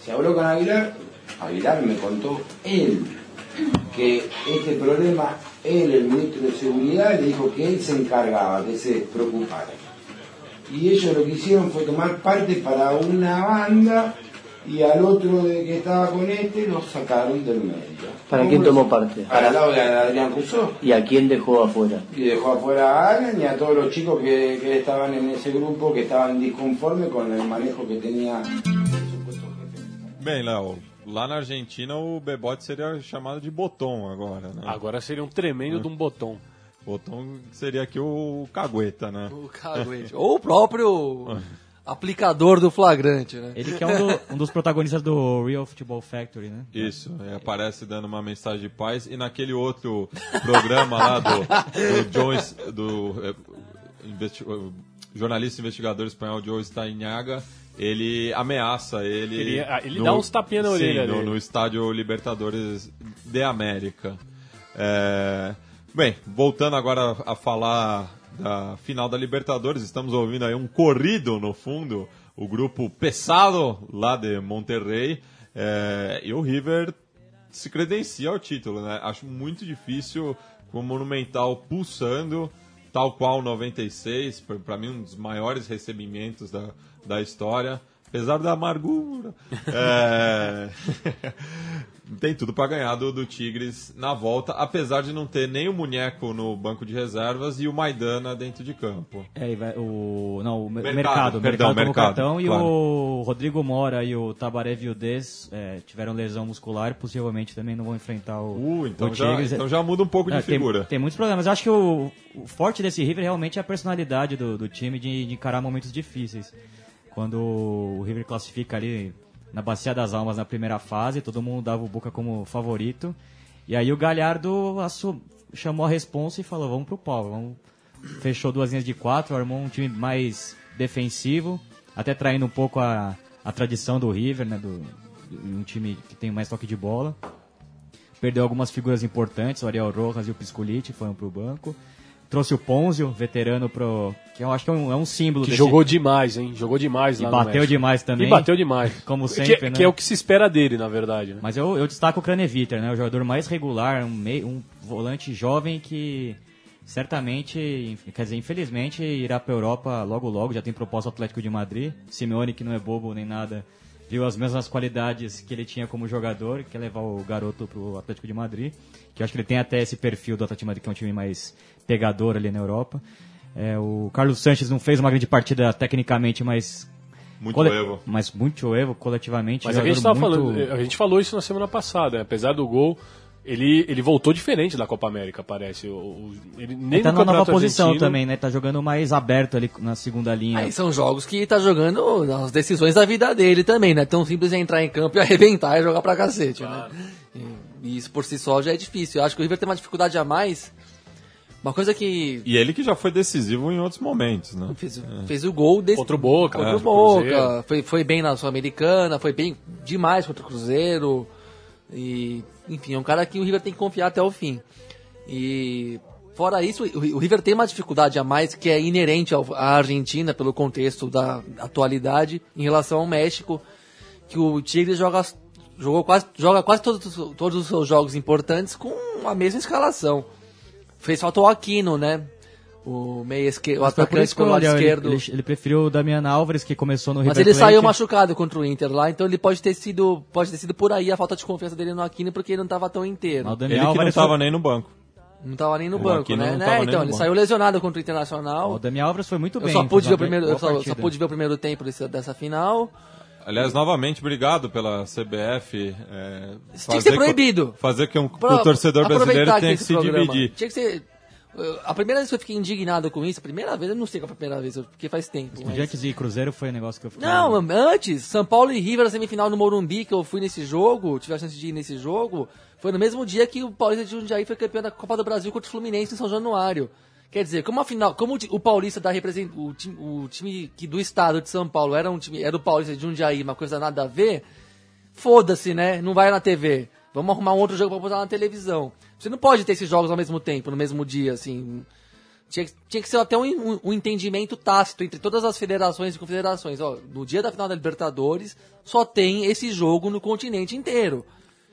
Se habló con Aguilar, Aguilar me contó él que este problema, él, el ministro de Seguridad, le dijo que él se encargaba, que se preocupara. Y ellos lo que hicieron fue tomar parte para una banda y al otro de que estaba con este lo sacaron del medio. ¿Para ¿Cómo quién tomó parte? Para el lado de Adrián Rousseau. ¿Y a quién dejó afuera? Y dejó afuera a Alan y a todos los chicos que, que estaban en ese grupo que estaban disconformes con el manejo que tenía Bem, Léo, lá na Argentina o bebote seria chamado de botom agora, né? Agora seria um tremendo de um botão. Seria aqui o cagueta, né? O caguete. Ou o próprio aplicador do flagrante, né? Ele que é um, do- um dos protagonistas do Real Football Factory, né? Isso, é, aparece dando uma mensagem de paz. E naquele outro programa lá do, do Jones, do é, investi- jornalista investigador espanhol Joe Stainhaga, ele ameaça ele. Ele- ah, ele dá uns tapinha na sim, orelha no, dele. no estádio Libertadores de América. É, bem, voltando agora a falar da final da Libertadores, estamos ouvindo aí um corrido no fundo, o grupo Pesado lá de Monterrey, é, e o River se credencia ao título, né? Acho muito difícil com o Monumental pulsando, tal qual o 96, para mim um dos maiores recebimentos da, da história, apesar da amargura. É... Tem tudo para ganhar do, do Tigres na volta, apesar de não ter nem o Muñeco no banco de reservas e o Maidana dentro de campo. É, o, não, o Mercado, mercado, mercado, perdão, Mercado, cartão e claro. o Rodrigo Mora e o Tabaré Vildez é, tiveram lesão muscular, possivelmente também não vão enfrentar o, Uh, então, o já, Tigres. então já muda um pouco Não, de figura. Tem, tem muitos problemas. Eu acho que o, o forte desse River realmente é a personalidade do, do time de, de encarar momentos difíceis. Quando o River classifica ali na Bacia das Almas na primeira fase, todo mundo dava o Boca como favorito. E aí o Galhardo chamou a responsa e falou, vamos pro pau, vamos... Fechou duas linhas de quatro, armou um time mais defensivo, até traindo um pouco a, a tradição do River, né, do, de um time que tem mais toque de bola. Perdeu algumas figuras importantes, o Ariel Rojas e o Piscolite foram pro banco. Trouxe o Ponzio, veterano, pro, que eu acho que é um, é um símbolo Que desse- jogou demais, hein? Jogou demais E lá bateu demais também. E bateu demais. Como Que- sempre, que, né? é o que se espera dele, na verdade. né? Mas eu, eu destaco o Craneviter, né? O jogador mais regular, um, meio, um volante jovem que certamente, quer dizer, infelizmente, irá para Europa logo logo, já tem proposta Atlético de Madrid. Simeone, que não é bobo nem nada, viu as mesmas qualidades que ele tinha como jogador, quer levar o garoto pro Atlético de Madrid, que eu acho que ele tem até esse perfil do Atlético de Madrid, que é um time mais pegador ali na Europa. É, o Carlos Sanches não fez uma grande partida tecnicamente, mas Muito cole- Evo. mas muito Evo coletivamente. Mas a gente, tava muito- falando, a gente falou isso na semana passada, né? apesar do gol, ele, ele voltou diferente da Copa América, parece. O, o- ele nem Ele tá numa nova posição Argentino- também, né? Tá jogando mais aberto ali na segunda linha. Aí são jogos que tá jogando as decisões da vida dele também, né? Tão simples é entrar em campo e arrebentar e jogar pra cacete, né? E, e isso por si só já é difícil. Eu acho que o River tem uma dificuldade a mais. Uma coisa que E ele que já foi decisivo em outros momentos, né? fez, fez o gol desse, Contra o Boca, contra é, o Boca, foi, foi bem na Sul-Americana, foi bem demais contra o Cruzeiro. E, enfim, é um cara que o River tem que confiar até o fim. E fora isso, o River tem uma dificuldade a mais que é inerente à Argentina pelo contexto da atualidade em relação ao México, que o Tigre joga jogou quase joga quase todos, os- todos os seus jogos importantes com a mesma escalação. Fez falta o Aquino, né? O meio esquerdo, o Mas atacante pelo lado esquerdo. ele, ele preferiu o Damian Álvares, que começou no Mas River ele Plate. saiu machucado contra o Inter lá, então ele pode ter sido, pode ter sido por aí a falta de confiança dele no Aquino, porque ele não estava tão inteiro. Mas o Damian Ele que não Álvares estava foi- nem no banco. Não tava nem no O banco, Aquino né? Né, Então, ele banco. saiu lesionado contra o Internacional. O Damian Alves foi muito Eu bem. só pude ver o primeiro, eu só, só pude ver o primeiro tempo desse- dessa final. Aliás, novamente, obrigado pela CBF. É, Isso tinha que ser proibido. Fazer que um, o torcedor brasileiro tenha que se programa. dividir. Tinha que ser. A primeira vez que eu fiquei indignado com isso, a primeira vez, eu não sei qual foi a primeira vez, porque faz tempo. mas- Estudiantes e Cruzeiro foi um negócio que eu fiquei... Não, antes, São Paulo e River na semifinal no Morumbi, que eu fui nesse jogo, tive a chance de ir nesse jogo, foi no mesmo dia que o Paulista de Jundiaí foi campeão da Copa do Brasil contra o Fluminense em São Januário. Quer dizer, como a final, como o o Paulista da represent, o time, o time que do estado de São Paulo era um time, era o Paulista de Jundiaí, uma coisa nada a ver, foda-se, né? Não vai na TV. Vamos arrumar um outro jogo pra botar na televisão. Você não pode ter esses jogos ao mesmo tempo, no mesmo dia, assim. Tinha, que- tinha que ser até um, um- um entendimento tácito entre todas as federações e confederações. Ó, no dia da final da Libertadores, só tem esse jogo no continente inteiro.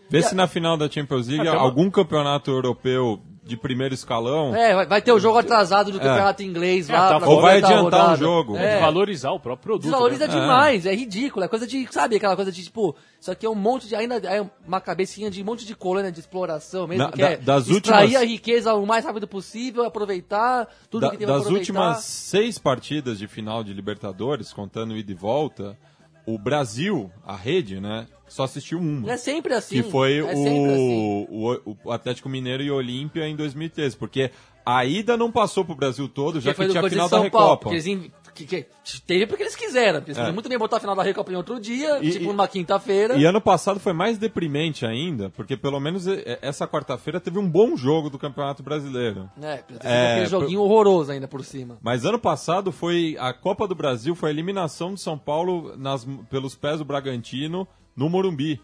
Vê se na final da Champions League uma- algum campeonato europeu de primeiro escalão É, vai, vai ter o jogo atrasado do campeonato inglês É, lá. tá pra fora. ou vai adiantar um rodada. jogo. É. Valorizar o próprio produto. Desvaloriza né? demais, é. ridículo, é coisa de, sabe, aquela coisa de tipo, isso aqui é um monte de, ainda é uma cabecinha de um monte de colônia de exploração mesmo, Na- que da- é das extrair últimas- a riqueza o mais rápido possível, aproveitar tudo Da- que tem pra das aproveitar. últimas seis partidas de final de Libertadores, contando ida e volta, o Brasil, a rede, né, só assistiu uma. É sempre assim. que foi é sempre assim. o, o, o Atlético Mineiro e Olímpia em 2013, porque a ida não passou pro Brasil todo, já Porque que tinha a final da São Paulo, Recopa. porque eles que, que- teve porque eles quiseram. Porque eles É. muito bem botar a final da Recopa em outro dia, E- tipo e- numa quinta-feira. E ano passado foi mais deprimente ainda, porque pelo menos essa quarta-feira teve um bom jogo do Campeonato Brasileiro. É, É, aquele joguinho horroroso ainda por cima. Mas ano passado foi a Copa do Brasil, foi a eliminação de São Paulo nas, pelos pés do Bragantino no Morumbi,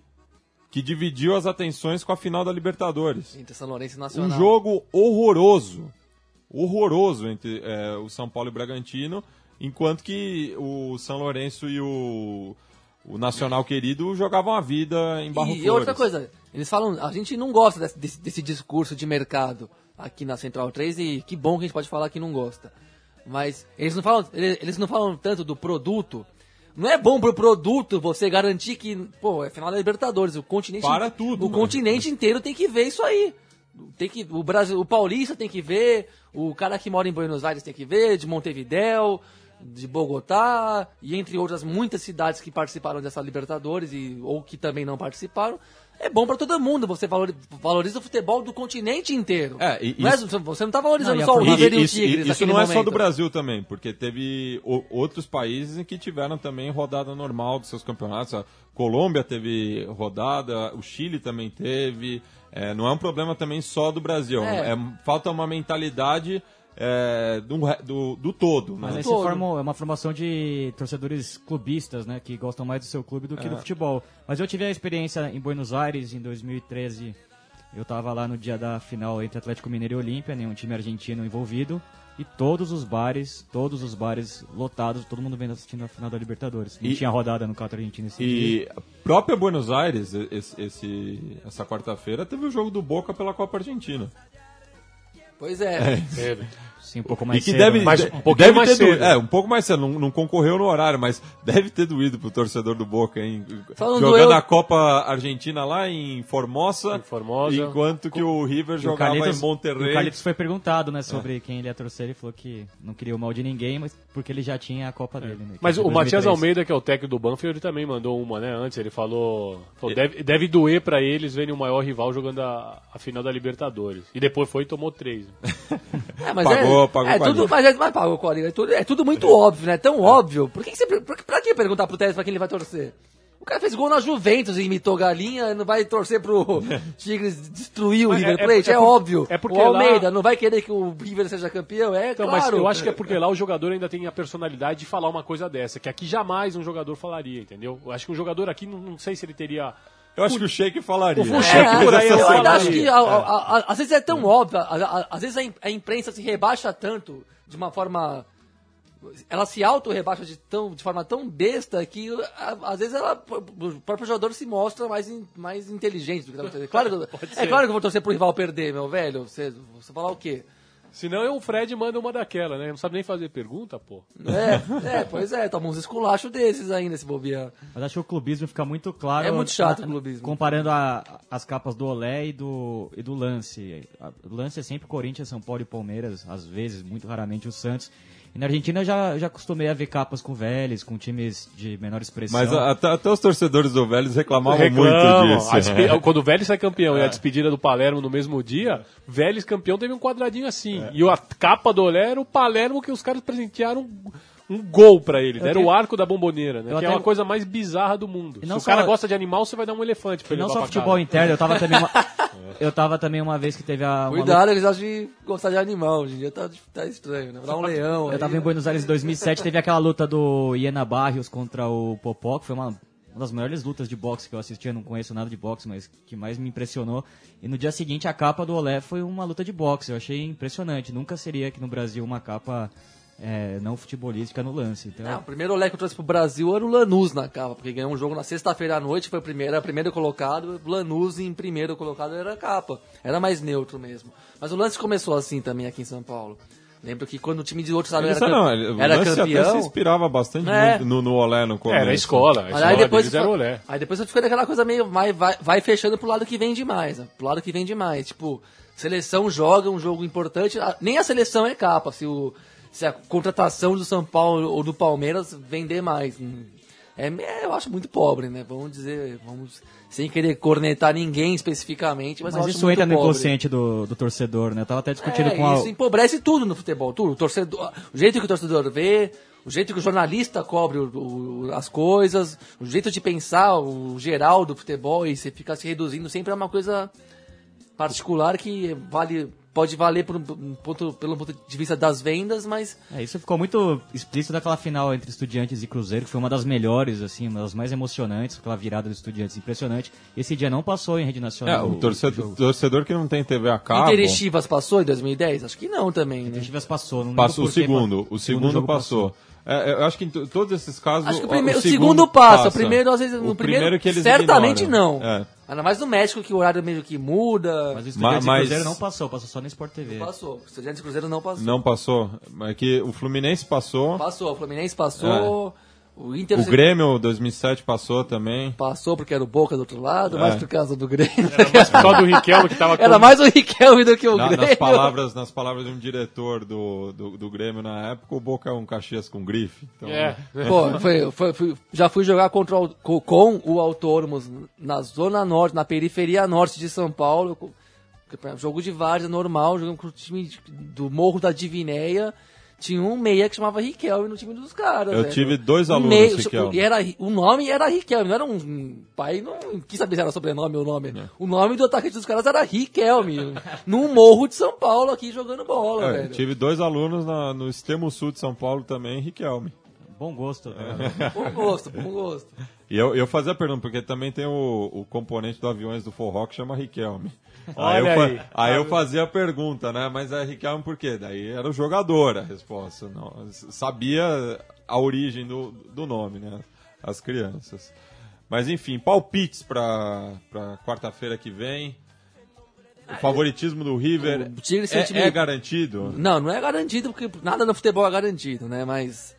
que dividiu as atenções com a final da Libertadores. Entre São Lourenço e Um Nacional. jogo horroroso. Horroroso entre é, o São Paulo e o Bragantino, enquanto que o São Lourenço e o, o Nacional querido jogavam a vida em Barro E Flores. outra coisa, eles falam, a gente não gosta desse, desse, desse discurso de mercado aqui na Central 3 e que bom que a gente pode falar que não gosta. Mas eles não falam, eles eles não falam tanto do produto. Não é bom pro produto você garantir que, pô, é final da Libertadores, o continente Para tudo, o né? continente inteiro tem que ver isso aí. Tem que o Brasil, o paulista tem que ver, o cara que mora em Buenos Aires tem que ver, de Montevidéu, de Bogotá e entre outras muitas cidades que participaram dessa Libertadores e ou que também não participaram. É bom pra todo mundo, você valori- valoriza o futebol do continente inteiro. É, e Não é- isso- você não tá valorizando Não, e só o River e, o isso, Tigres isso naquele não é só do Brasil também, porque teve o- outros países em que tiveram também rodada normal dos seus campeonatos. A Colômbia teve rodada, o Chile também teve. É, não é um problema também só do Brasil. É. É, falta uma mentalidade é, do, do, do todo. Mas né? aí todo. forma, é uma formação de torcedores clubistas, né? Que gostam mais do seu clube do que do futebol. Mas eu tive a experiência em Buenos Aires em 2013. Eu tava lá no dia da final entre Atlético Mineiro e Olímpia, nenhum time argentino envolvido. E todos os bares, todos os bares lotados, todo mundo vendo assistindo a final da Libertadores. Não E- tinha rodada no Cato Argentino esse dia. E a própria Buenos Aires, esse, esse- essa quarta-feira, teve o jogo do Boca pela Copa Argentina. Pois é. Teve. Sim, um pouco mais e que cedo, deve, né? Mas de- um pouquinho deve mais ter cedo. doído. É, um pouco mais cedo, não, não concorreu no horário, mas deve ter doído pro torcedor do Boca, hein? Falando Jogando eu- a Copa Argentina lá em Formosa, Em Formosa. enquanto que o River E o jogava Carlitos- em Monterrey. O Carlitos foi perguntado, né, sobre quem ele ia torcer. Ele falou que não queria o mal de ninguém, mas porque ele já tinha a Copa dele. Né, Mas é o Matias 2003. Almeida, que é o técnico do Banfield, ele também mandou uma, né? Antes ele falou, falou, deve, deve doer pra eles verem o maior rival jogando a, a final da Libertadores. E depois foi e tomou três. É, mas Pagou- é, pagou é com a tudo, mas é, mas pagou com a língua. É tudo, é tudo muito óbvio, né? Tão óbvio. Por que, que você, que- pra que perguntar pro Tevez pra quem ele vai torcer? O cara fez gol na Juventus e imitou galinha, não vai torcer pro Tigres destruir o Mas River é- é- Plate, é, é por- óbvio. é porque o Almeida lá- não vai querer que o River seja campeão, é Então, claro. mas eu acho que é porque lá o jogador ainda tem a personalidade de falar uma coisa dessa, que aqui jamais um jogador falaria, entendeu? Eu acho que um jogador aqui, não, não sei se ele teria... Eu acho que o Sheik falaria. O É, Sheik por aí eu eu ainda acho que a- a- a- às vezes é tão óbvio, a- a- às vezes a im- a imprensa se rebaixa tanto de uma forma. Ela se auto-rebaixa de, tão, de forma tão besta que a- às vezes ela, o próprio jogador se mostra mais, in- mais inteligente do que tá acontecendo. Claro, é claro que eu vou torcer pro rival perder, meu velho. Você, você falar o quê? Senão eu, o Fred manda uma daquela, né? Não sabe nem fazer pergunta, pô. É, é, pois é, toma uns esculachos desses ainda, se bobear. Mas acho que o clubismo fica muito claro. É muito chato o clubismo. Comparando a- as capas do Olé e do, e do Lance. O Lance é sempre Corinthians, São Paulo e Palmeiras, às vezes, muito raramente o Santos. E na Argentina eu já, já acostumei a ver capas com Vélez, com times de menor expressão. Mas a- até, até os torcedores do Vélez reclamavam Reclamam. muito disso. Despe- né? Quando o Vélez sai campeão e a despedida do Palermo no mesmo dia, Vélez campeão teve um quadradinho assim. E a capa do Olé era o Palermo que os caras presentearam um, gol pra ele. Deram tenho- o arco da bomboneira, né? Eu Que é uma coisa mais bizarra do mundo. E Se não o cara só- gosta de animal, você vai dar um elefante pra E ele não levar só pra futebol casa. interno, eu tava também uma, eu tava também uma vez que teve a. uma Cuidado, eles acham de gostar de animal. Hoje em dia tá, tá estranho, né? Dá um leão. Eu aí, tava em Buenos Aires em 2007, teve aquela luta do Iena Barrios contra o Popó, que foi uma, uma das maiores lutas de boxe que eu assisti, eu não conheço nada de boxe, mas que mais me impressionou. E no dia seguinte a capa do Olé foi uma luta de boxe, eu achei impressionante. Nunca seria aqui no Brasil uma capa é, não futebolística no lance. Então, Não, o primeiro olé que eu trouxe pro Brasil era o Lanús na capa, porque ganhou um jogo na sexta-feira à noite, foi o primeiro, era o primeiro colocado, o Lanús em primeiro colocado era a capa. Era mais neutro mesmo. Mas o lance começou assim também aqui em São Paulo. Lembro que quando o time de outro estado era, não, ele- o era Lance até se campeão. inspirava bastante É. no, no Olé no começo. Era a escola. A escola aí depois, deles era Olé. aí depois ficou daquela coisa meio. Vai, vai, vai fechando pro lado que vende mais. Né? Pro lado que vende mais. Tipo, seleção joga um jogo importante. Nem a seleção é capa. Se, o, se a contratação do São Paulo ou do Palmeiras vender mais. Hum, É, é, eu acho muito pobre, né? Vamos dizer. Vamos, sem querer cornetar ninguém especificamente, mas, mas isso muito entra no inconsciente do, do torcedor, né? Eu tava até discutindo É, com a. isso empobrece tudo no futebol, tudo. O, torcedor, o jeito que o torcedor vê, o jeito que o jornalista cobre o- o- as coisas, o jeito de pensar, o geral do futebol, e você fica se reduzindo sempre a uma coisa particular que vale, pode valer por um, um ponto, pelo ponto de vista das vendas, mas É, isso ficou muito explícito naquela final entre Estudiantes e Cruzeiro, que foi uma das melhores, assim, uma das mais emocionantes, aquela virada dos Estudiantes impressionante. Esse dia não passou em rede É, nacional. o torcedor, torcedor que não tem TV a cabo. Inter e Chivas passou em 2010? Acho que não também, né? O passou, não Passou o segundo. O segundo jogo passou. É, eu acho que em to- todos esses casos. Acho que o, primeiro, o segundo, passa, o primeiro às vezes O no primeiro primeiro, que eles certamente ignoram. não. É. Ainda mais no México que o horário meio que muda. Mas o Estudiantes Mas- Cruzeiro não passou, passou só no Sport TV. Passou. O Estudiantes Cruzeiro não passou. Não passou. Mas que o Fluminense passou. Passou. O Fluminense passou. O Inter O Grêmio 2007 passou também. passou porque era o Boca do outro lado, É. mais por causa do Grêmio. Só do Riquelme que tava Era mais o Riquelme do que o Na- Grêmio. nas, palavras, nas palavras de um diretor do, do, do Grêmio na época, o Boca é um Caxias com grife. Então, É. Pô, foi, foi- fui- já fui jogar contra o, co- com o Autônomos na zona norte, na periferia norte de São Paulo. Jogo de várzea normal, jogando com o time do Morro da Divinéia. Tinha um meia que chamava Riquelme no time dos caras. Eu velho. tive dois Um alunos meia- Riquelme. E era, o nome era Riquelme, não era um pai, não quis saber se era sobrenome ou nome. É. O nome do atacante dos caras era Riquelme, num morro de São Paulo aqui jogando bola, É, velho. tive dois alunos na- no extremo sul de São Paulo também, Riquelme. Bom gosto. É. Bom gosto, bom gosto. E eu, eu fazia a pergunta, porque também tem o, o componente do Aviões do Forró que chama Riquelme. Olha eu, aí. aí eu fazia a pergunta, né? Mas é Riquelme por quê? Daí era o jogador a resposta. Não, sabia a origem do, do nome, né? As crianças. Mas enfim, palpites para quarta-feira que vem. O favoritismo do River O Tigre é, time- é garantido? Não, não é garantido, porque nada no futebol é garantido, né? Mas,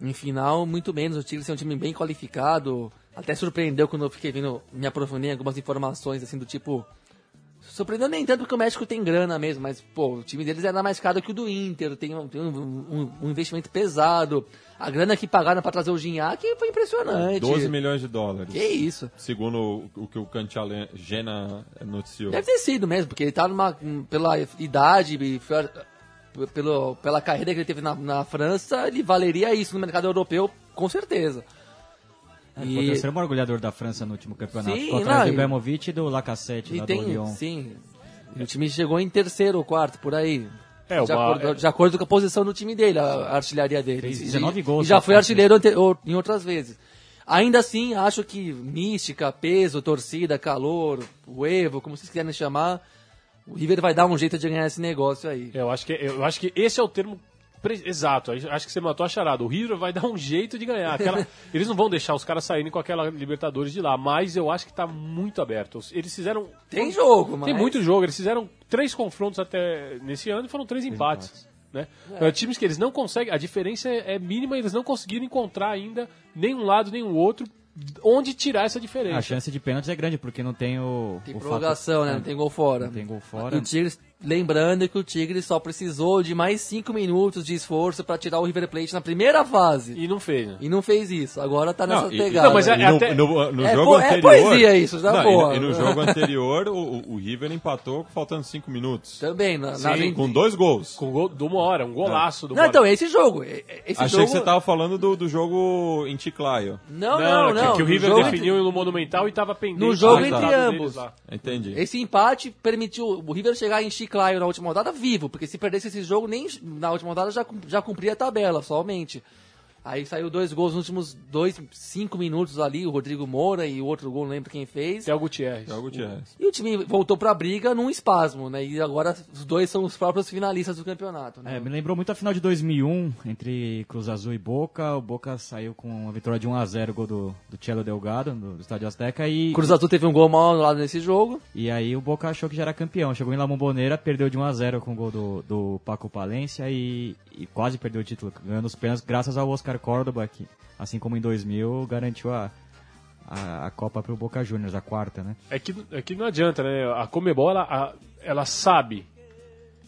em final, muito menos. O Tigre é um time bem qualificado. Até surpreendeu quando eu fiquei vendo, me aprofundei em algumas informações, assim, do tipo... Surpreendeu nem tanto porque o México tem grana mesmo, mas, pô, o time deles era mais caro que o do Inter, tem, um, tem um, um- um investimento pesado. A grana que pagaram pra trazer o Gignac foi impressionante. 12 milhões de dólares. Que isso. Segundo o, o que o Cantialena noticiou. Deve ter sido mesmo, porque ele tá numa. pela idade pelo, pela carreira que ele teve na, na França, ele valeria isso no mercado europeu, com certeza. Foi o terceiro maior goleador da França no último campeonato. Sim, não, do e- Ibrahimovic e do Lacazette, e lá do tem, Lyon. sim. E o time chegou em terceiro ou quarto, por aí. É, de, uma- acordo, de acordo com a posição do time dele, a, artilharia dele. Fez E- 19 e, gols E já foi artilheiro ante- ou- em outras vezes. Ainda assim, acho que mística, peso, torcida, calor, o Evo, como vocês quiserem chamar, o River vai dar um jeito de ganhar esse negócio aí. Eu acho que, eu acho que esse é o termo Exato, acho que você matou a charada. O River vai dar um jeito de ganhar. Aquela- Eles não vão deixar os caras saírem com aquela Libertadores de lá, mas eu acho que tá muito aberto. Eles fizeram. Tem jogo, mas... Tem muito jogo, eles fizeram três confrontos até nesse ano e foram três empates. Né? É. É, Times que eles não conseguem, a diferença é, mínima, eles não conseguiram encontrar ainda nem um lado nem o outro onde tirar essa diferença. A chance de pênalti é grande, porque não tem o. Tem o prorrogação, fato- né? Não tem gol fora. Não tem gol E fora. o Tigres, lembrando que o Tigres só precisou de mais cinco minutos de esforço pra tirar o River Plate na primeira fase. E não fez, né? E não fez isso. Agora tá nessa Não, e- pegada. Não, mas é- E no, até- no- no É jogo é anterior. poesia isso, tá Não, e-. E, no jogo anterior, o, o River empatou faltando cinco minutos. Também, na, na Sim. Com dois gols. Com gol de uma hora, um golaço do Não, então, esse jogo. é- é- Esse Achei jogo... que você tava falando do, do jogo em Chiclayo. Não, Não, não, não. que, que o River definiu no Monumental e tava pendente. No jogo do entre resultado ambos. Entendi. Esse empate permitiu o River chegar em Chiclayo na última rodada vivo, porque se perdesse esse jogo, nem na última rodada já, já cumpria a tabela, somente. Aí saiu dois gols nos últimos dois, cinco minutos ali, o Rodrigo Moura e o outro gol, não lembro quem fez. Até o Gutierrez. Jogo Gutierrez. E o time voltou pra briga num espasmo, né? E agora os dois são os próprios finalistas do campeonato, né? É, me lembrou muito a final de 2001 entre Cruz Azul e Boca. O Boca saiu com uma vitória de 1 a 0 gol do, do Delgado, do, do Estádio Azteca. E, Cruz Azul teve um gol mal anulado nesse jogo. e aí o Boca achou que já era campeão. Chegou em La Bombonera, perdeu de 1 a 0 com o gol do, do Paco Palência e, e quase perdeu o título, ganhando os pênaltis graças ao Oscar Córdoba, que, assim como em 2000, garantiu a, a, a Copa pro Boca Juniors, a quarta, né? É que, é que não adianta, né? A Comebol, ela, a- ela sabe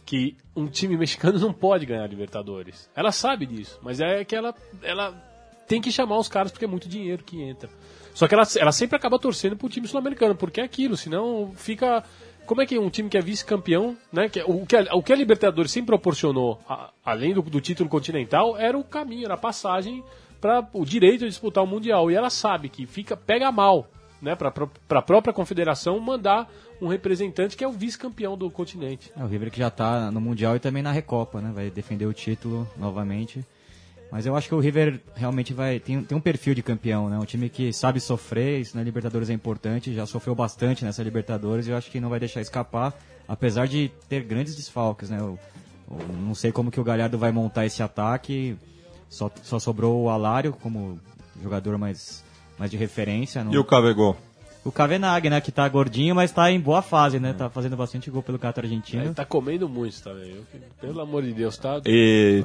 que um time mexicano não pode ganhar a Libertadores. Ela sabe disso, mas é que ela, ela tem que chamar os caras porque é muito dinheiro que entra. Só que ela, ela sempre acaba torcendo pro time sul-americano, porque é aquilo, senão fica... Como é que um time que é vice-campeão, né? Que, é- o, que a, o que a Libertadores sempre proporcionou, a- além do, do título continental, era o caminho, era a passagem para o direito de disputar o Mundial. E ela sabe que fica pega mal né, para a própria confederação mandar um representante que é o vice-campeão do continente. É, o River que já tá no Mundial e também na Recopa, né? Vai defender o título novamente. Mas eu acho que o River realmente vai tem, tem um perfil de campeão, né? Um time que sabe sofrer, isso na Libertadores é importante, já sofreu bastante nessa Libertadores e eu acho que não vai deixar escapar, apesar de ter grandes desfalques, né? Eu, eu não sei como que o Galhardo vai montar esse ataque, só, só sobrou o Alário como jogador mais, mais de referência. não- E o Cavegol? o Kavenag, né? Que tá gordinho, mas tá em boa fase, né? Tá fazendo bastante gol pelo Cato argentino. Ele tá comendo muito também. eu- Pelo amor de Deus, tá? E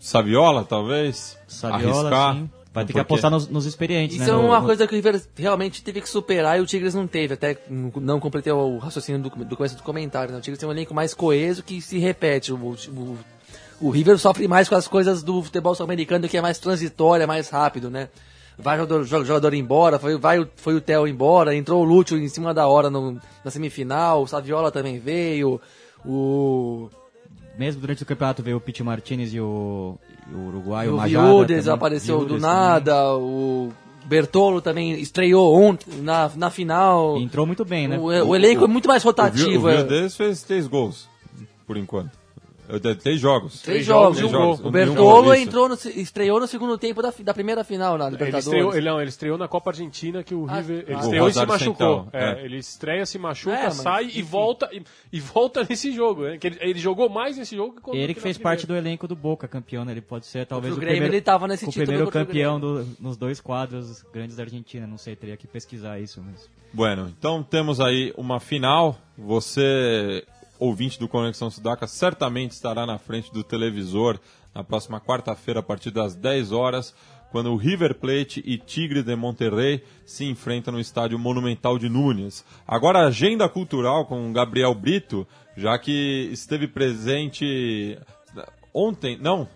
Saviola, talvez? Saviola, Arriscar? sim. Vai ter que apostar nos, nos experientes, Isso né? é uma no- coisa que o River realmente teve que superar e o Tigres não teve. Até não completei o raciocínio do, do começo do comentário. Né? O Tigres tem um elenco mais coeso que se repete. O, o, o River sofre mais com as coisas do futebol sul-americano, que é mais transitória, mais rápido, né? Vai jogador, jo- jogador embora, foi, vai, o- foi o Theo embora, entrou o Lúcio em cima da hora no- na semifinal, o Saviola também veio, o, Mesmo durante o campeonato veio o Pete Martinez e o, e o Uruguai, o, o Majada Viudes também. apareceu do Viudes nada, o Bertolo também estreou ontem na, na final. também. Entrou muito bem, né? O, o elenco é muito mais O rotativo. é. Vildes fez três gols, por enquanto. Eu dei Três jogos. Três Três jogos. jogos, o gol. o gol, Bertolo entrou no, estreou no segundo tempo da, da primeira final na Ele Libertadores. estreou, ele, não, ele estreou na Copa Argentina que o Ah, River. Ele ah, estreou e se machucou. Central, É, é. Ele estreia, se machuca, É, mas, sai e volta, e, e volta nesse jogo. Né? Que ele, ele jogou mais nesse jogo que quando Ele que fez parte do elenco do Boca, campeão, né? Ele pode ser talvez o o Grêmio, primeiro, ele tava nesse o primeiro campeão do- nos dois quadros grandes da Argentina. Não sei, teria que pesquisar isso. Mas... Bueno, então temos aí uma final. Você, ouvinte do Conexão Sudaca, certamente estará na frente do televisor na próxima quarta-feira, a partir das 10 horas, quando o River Plate e Tigre de Monterrey se enfrentam no estádio Monumental de Núñez. Agora, a agenda cultural com o Gabriel Brito, já que esteve presente ontem, não,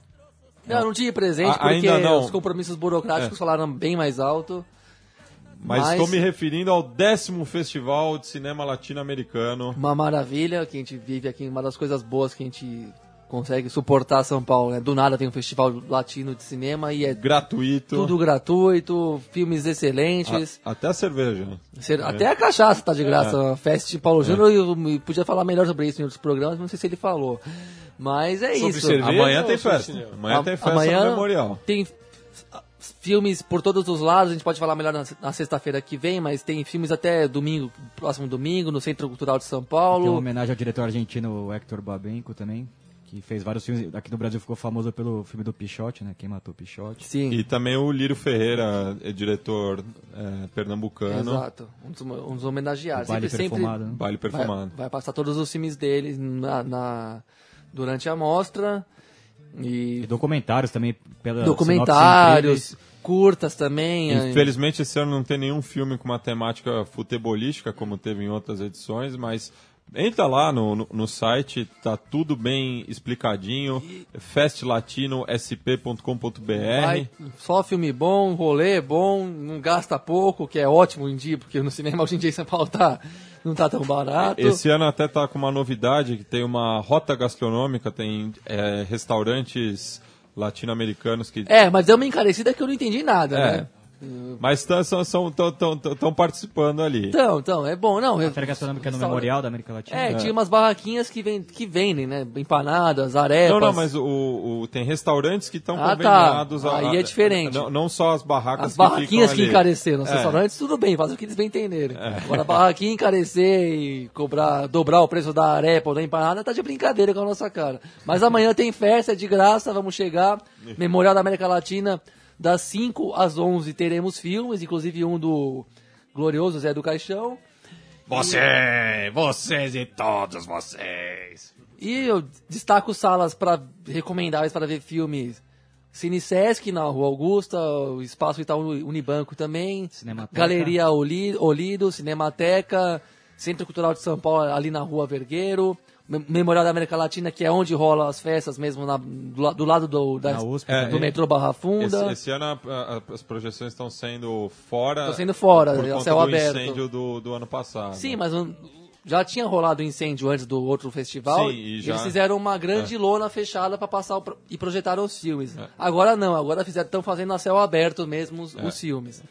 Não, não tive presente porque ainda não. os compromissos burocráticos É. falaram bem mais alto. Mas, estou me referindo ao décimo Festival de Cinema Latino-Americano. Uma maravilha que a gente vive aqui, uma das coisas boas que a gente consegue suportar São Paulo. Né? Do nada tem um festival latino de cinema e é Gratuito. tudo gratuito, filmes excelentes. A- até a cerveja. né? Ser- Até a cachaça tá de graça. É. A Fest de Paulo Júnior eu me- podia falar melhor sobre isso em outros programas, não sei se ele falou. Mas é Sobre isso. cerveja Amanhã tem festa. Amanhã A- tem festa amanhã no Memorial. Tem filmes por todos os lados, a gente pode falar melhor na, na sexta-feira que vem, mas tem filmes até domingo, próximo domingo, no Centro Cultural de São Tem uma Paulo. homenagem ao diretor argentino Hector Babenco também. que fez vários filmes. Aqui no Brasil ficou famoso pelo filme do Pichote, né? Quem matou o Pichote. Sim, E também o Lírio Ferreira, é diretor é, pernambucano, exato. Um dos, um dos homenageados. O baile Sempre- sempre perfumado, né? baile vai, perfumado. vai passar todos os filmes dele na, na- durante a mostra. E E documentários também. Pela documentários, curtas também. Infelizmente esse ano não tem nenhum filme com uma temática futebolística, como teve em outras edições, mas entra lá no, no, no site, tá tudo bem explicadinho, festlatino.sp.com.br. Só filme bom, rolê bom, não gasta pouco, que é ótimo em dia, porque no cinema hoje em dia em São Paulo tá, não tá tão barato. Esse ano até tá com uma novidade, que tem uma rota gastronômica, tem é, restaurantes latino-americanos que... É, mas deu uma encarecida que eu não entendi nada, É. né? Mas estão participando ali. Então, então, é bom, não. A Feira Gastronômica no Memorial da América Latina. É, tinha umas barraquinhas que, vem, que vendem, né? Empanadas, arepas. Não, não, mas o, o- tem restaurantes que estão Ah, tá. conveniados. a- Aí é diferente. Não, não só as barracas As que barraquinhas ficam que ali. encareceram. Os É. restaurantes, tudo bem, faz o que eles bem entenderem. Agora, a barraquinha encarecer e cobrar, dobrar o preço da arepa ou da empanada, tá de brincadeira com a nossa cara. Mas amanhã tem festa, é de graça, vamos chegar. Memorial da América Latina, das 5 às 11 teremos filmes, inclusive um do glorioso Zé do Caixão. Você, vocês e todos vocês. E eu destaco salas para recomendáveis para ver filmes Cine Sesc na Rua Augusta, o Espaço Itaú Unibanco também, Cinemateca. Galeria Oli- Olido, Cinemateca, Centro Cultural de São Paulo ali na Rua Vergueiro, Memorial da América Latina, que é onde rolam as festas mesmo na- do, do lado do, da- Na USP É, do é. metrô Barra Funda. Esse, esse ano a- a- as projeções estão sendo fora. Estão sendo fora, por ao conta céu do aberto. incêndio do, do ano passado. Sim, mas um- já tinha rolado incêndio antes do outro festival. Sim, e já- Eles fizeram uma grande lona fechada para passar o e projetaram os filmes. Agora não, agora estão fazendo a céu aberto mesmo os, os filmes.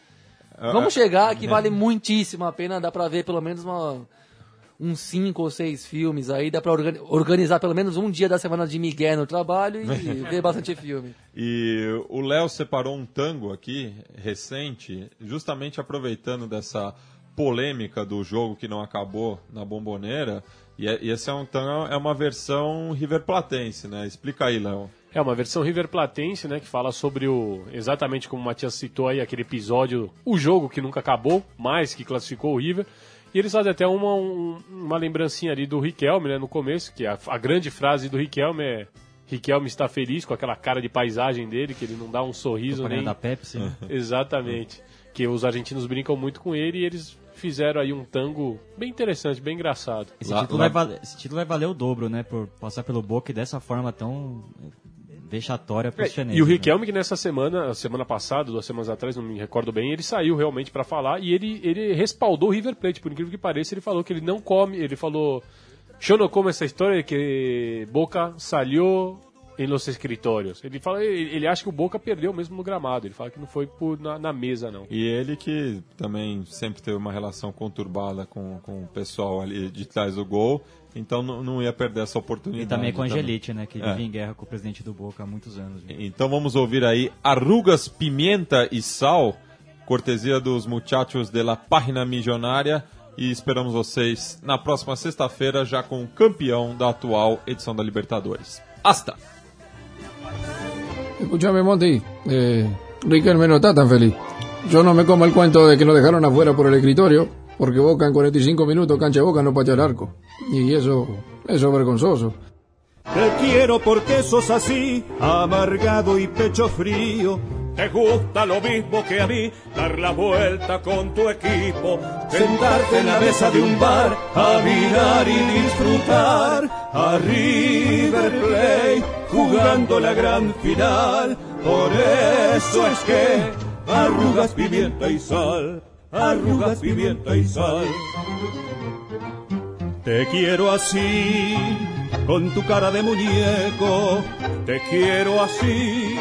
Vamos chegar que vale muitíssimo a pena, dá para ver pelo menos uma- uns cinco ou seis filmes aí, dá para organizar pelo menos um dia da semana de Miguel no trabalho e ver bastante filme. E o Léo separou um tango aqui, recente, justamente aproveitando dessa polêmica do jogo que não acabou na bomboneira. E, é- e esse é um tango, é uma versão River Platense, né? Explica aí, Léo. É uma versão River Platense, né, que fala sobre o exatamente como o Matias citou aí aquele episódio, o jogo que nunca acabou, mas que classificou o River. E eles fazem até uma, um- uma lembrancinha ali do Riquelme, né, no começo, que a, a grande frase do Riquelme é Riquelme está feliz com aquela cara de paisagem dele, que ele não dá um sorriso nem da Pepsi. né? Exatamente. Que os argentinos brincam muito com ele e eles fizeram aí um tango bem interessante, bem engraçado. Esse, Lá- título lá- Vai valer, esse título vai valer o dobro, né? Por passar pelo Boca e dessa forma tão vexatória para os chineses. É, E o né? Riquelme, que nessa semana, a semana passada, duas semanas atrás, não me recordo bem, ele saiu realmente pra falar e ele, ele respaldou o River Plate, por incrível que pareça, ele falou que ele não come, ele falou, eu não como essa história de que Boca salió em los escritórios. Ele fala, ele, ele acha que o Boca perdeu mesmo no gramado, ele fala que não foi por, na, na mesa, não. E ele que também sempre teve uma relação conturbada com, com o pessoal ali de trás do gol, então não, não ia perder essa oportunidade. E também com a Angelite, né? Que É. vive em guerra com o presidente do Boca há muitos anos. né? Então vamos ouvir aí Arrugas, Pimenta e Sal, cortesia dos muchachos de la Página Milionária. E esperamos vocês na próxima sexta-feira, já com o campeão da atual edição da Libertadores. Hasta! Escúchame, Monty. Eh, Riquelme no está tan feliz. Yo no me como el cuento de que lo dejaron afuera por el escritorio, porque Boca en 45 minutos cancha de Boca no patea el arco. Y eso, eso es vergonzoso. Te quiero porque sos así, amargado y pecho frío. Te gusta lo mismo que a mí, dar la vuelta con tu equipo, sentarte en la mesa de un bar, a mirar y disfrutar a River Plate jugando la gran final. Por eso es que arrugas pimienta y sal, arrugas pimienta y sal. Te quiero así, con tu cara de muñeco. Te quiero así,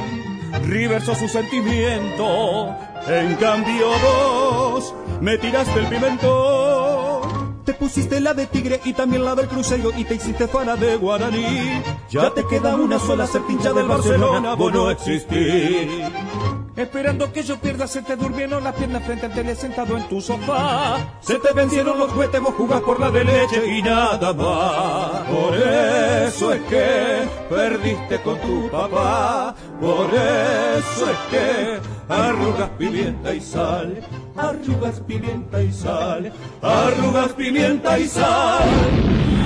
River sos su sentimiento. En cambio vos me tiraste el pimentón. Te pusiste la de tigre y también la del crucero y te hiciste fana de guaraní. Ya te queda una sola ser pincha del Barcelona, vos no existís. Esperando que yo pierda, se te durmieron las piernas frente al tele sentado en tu sofá. Se te vencieron los juguetes, vos jugás por la de leche y nada más. Por eso es que perdiste con tu papá. Por eso es que arrugas pimienta y sal. Arrugas pimienta y sal. Arrugas pimienta y sal.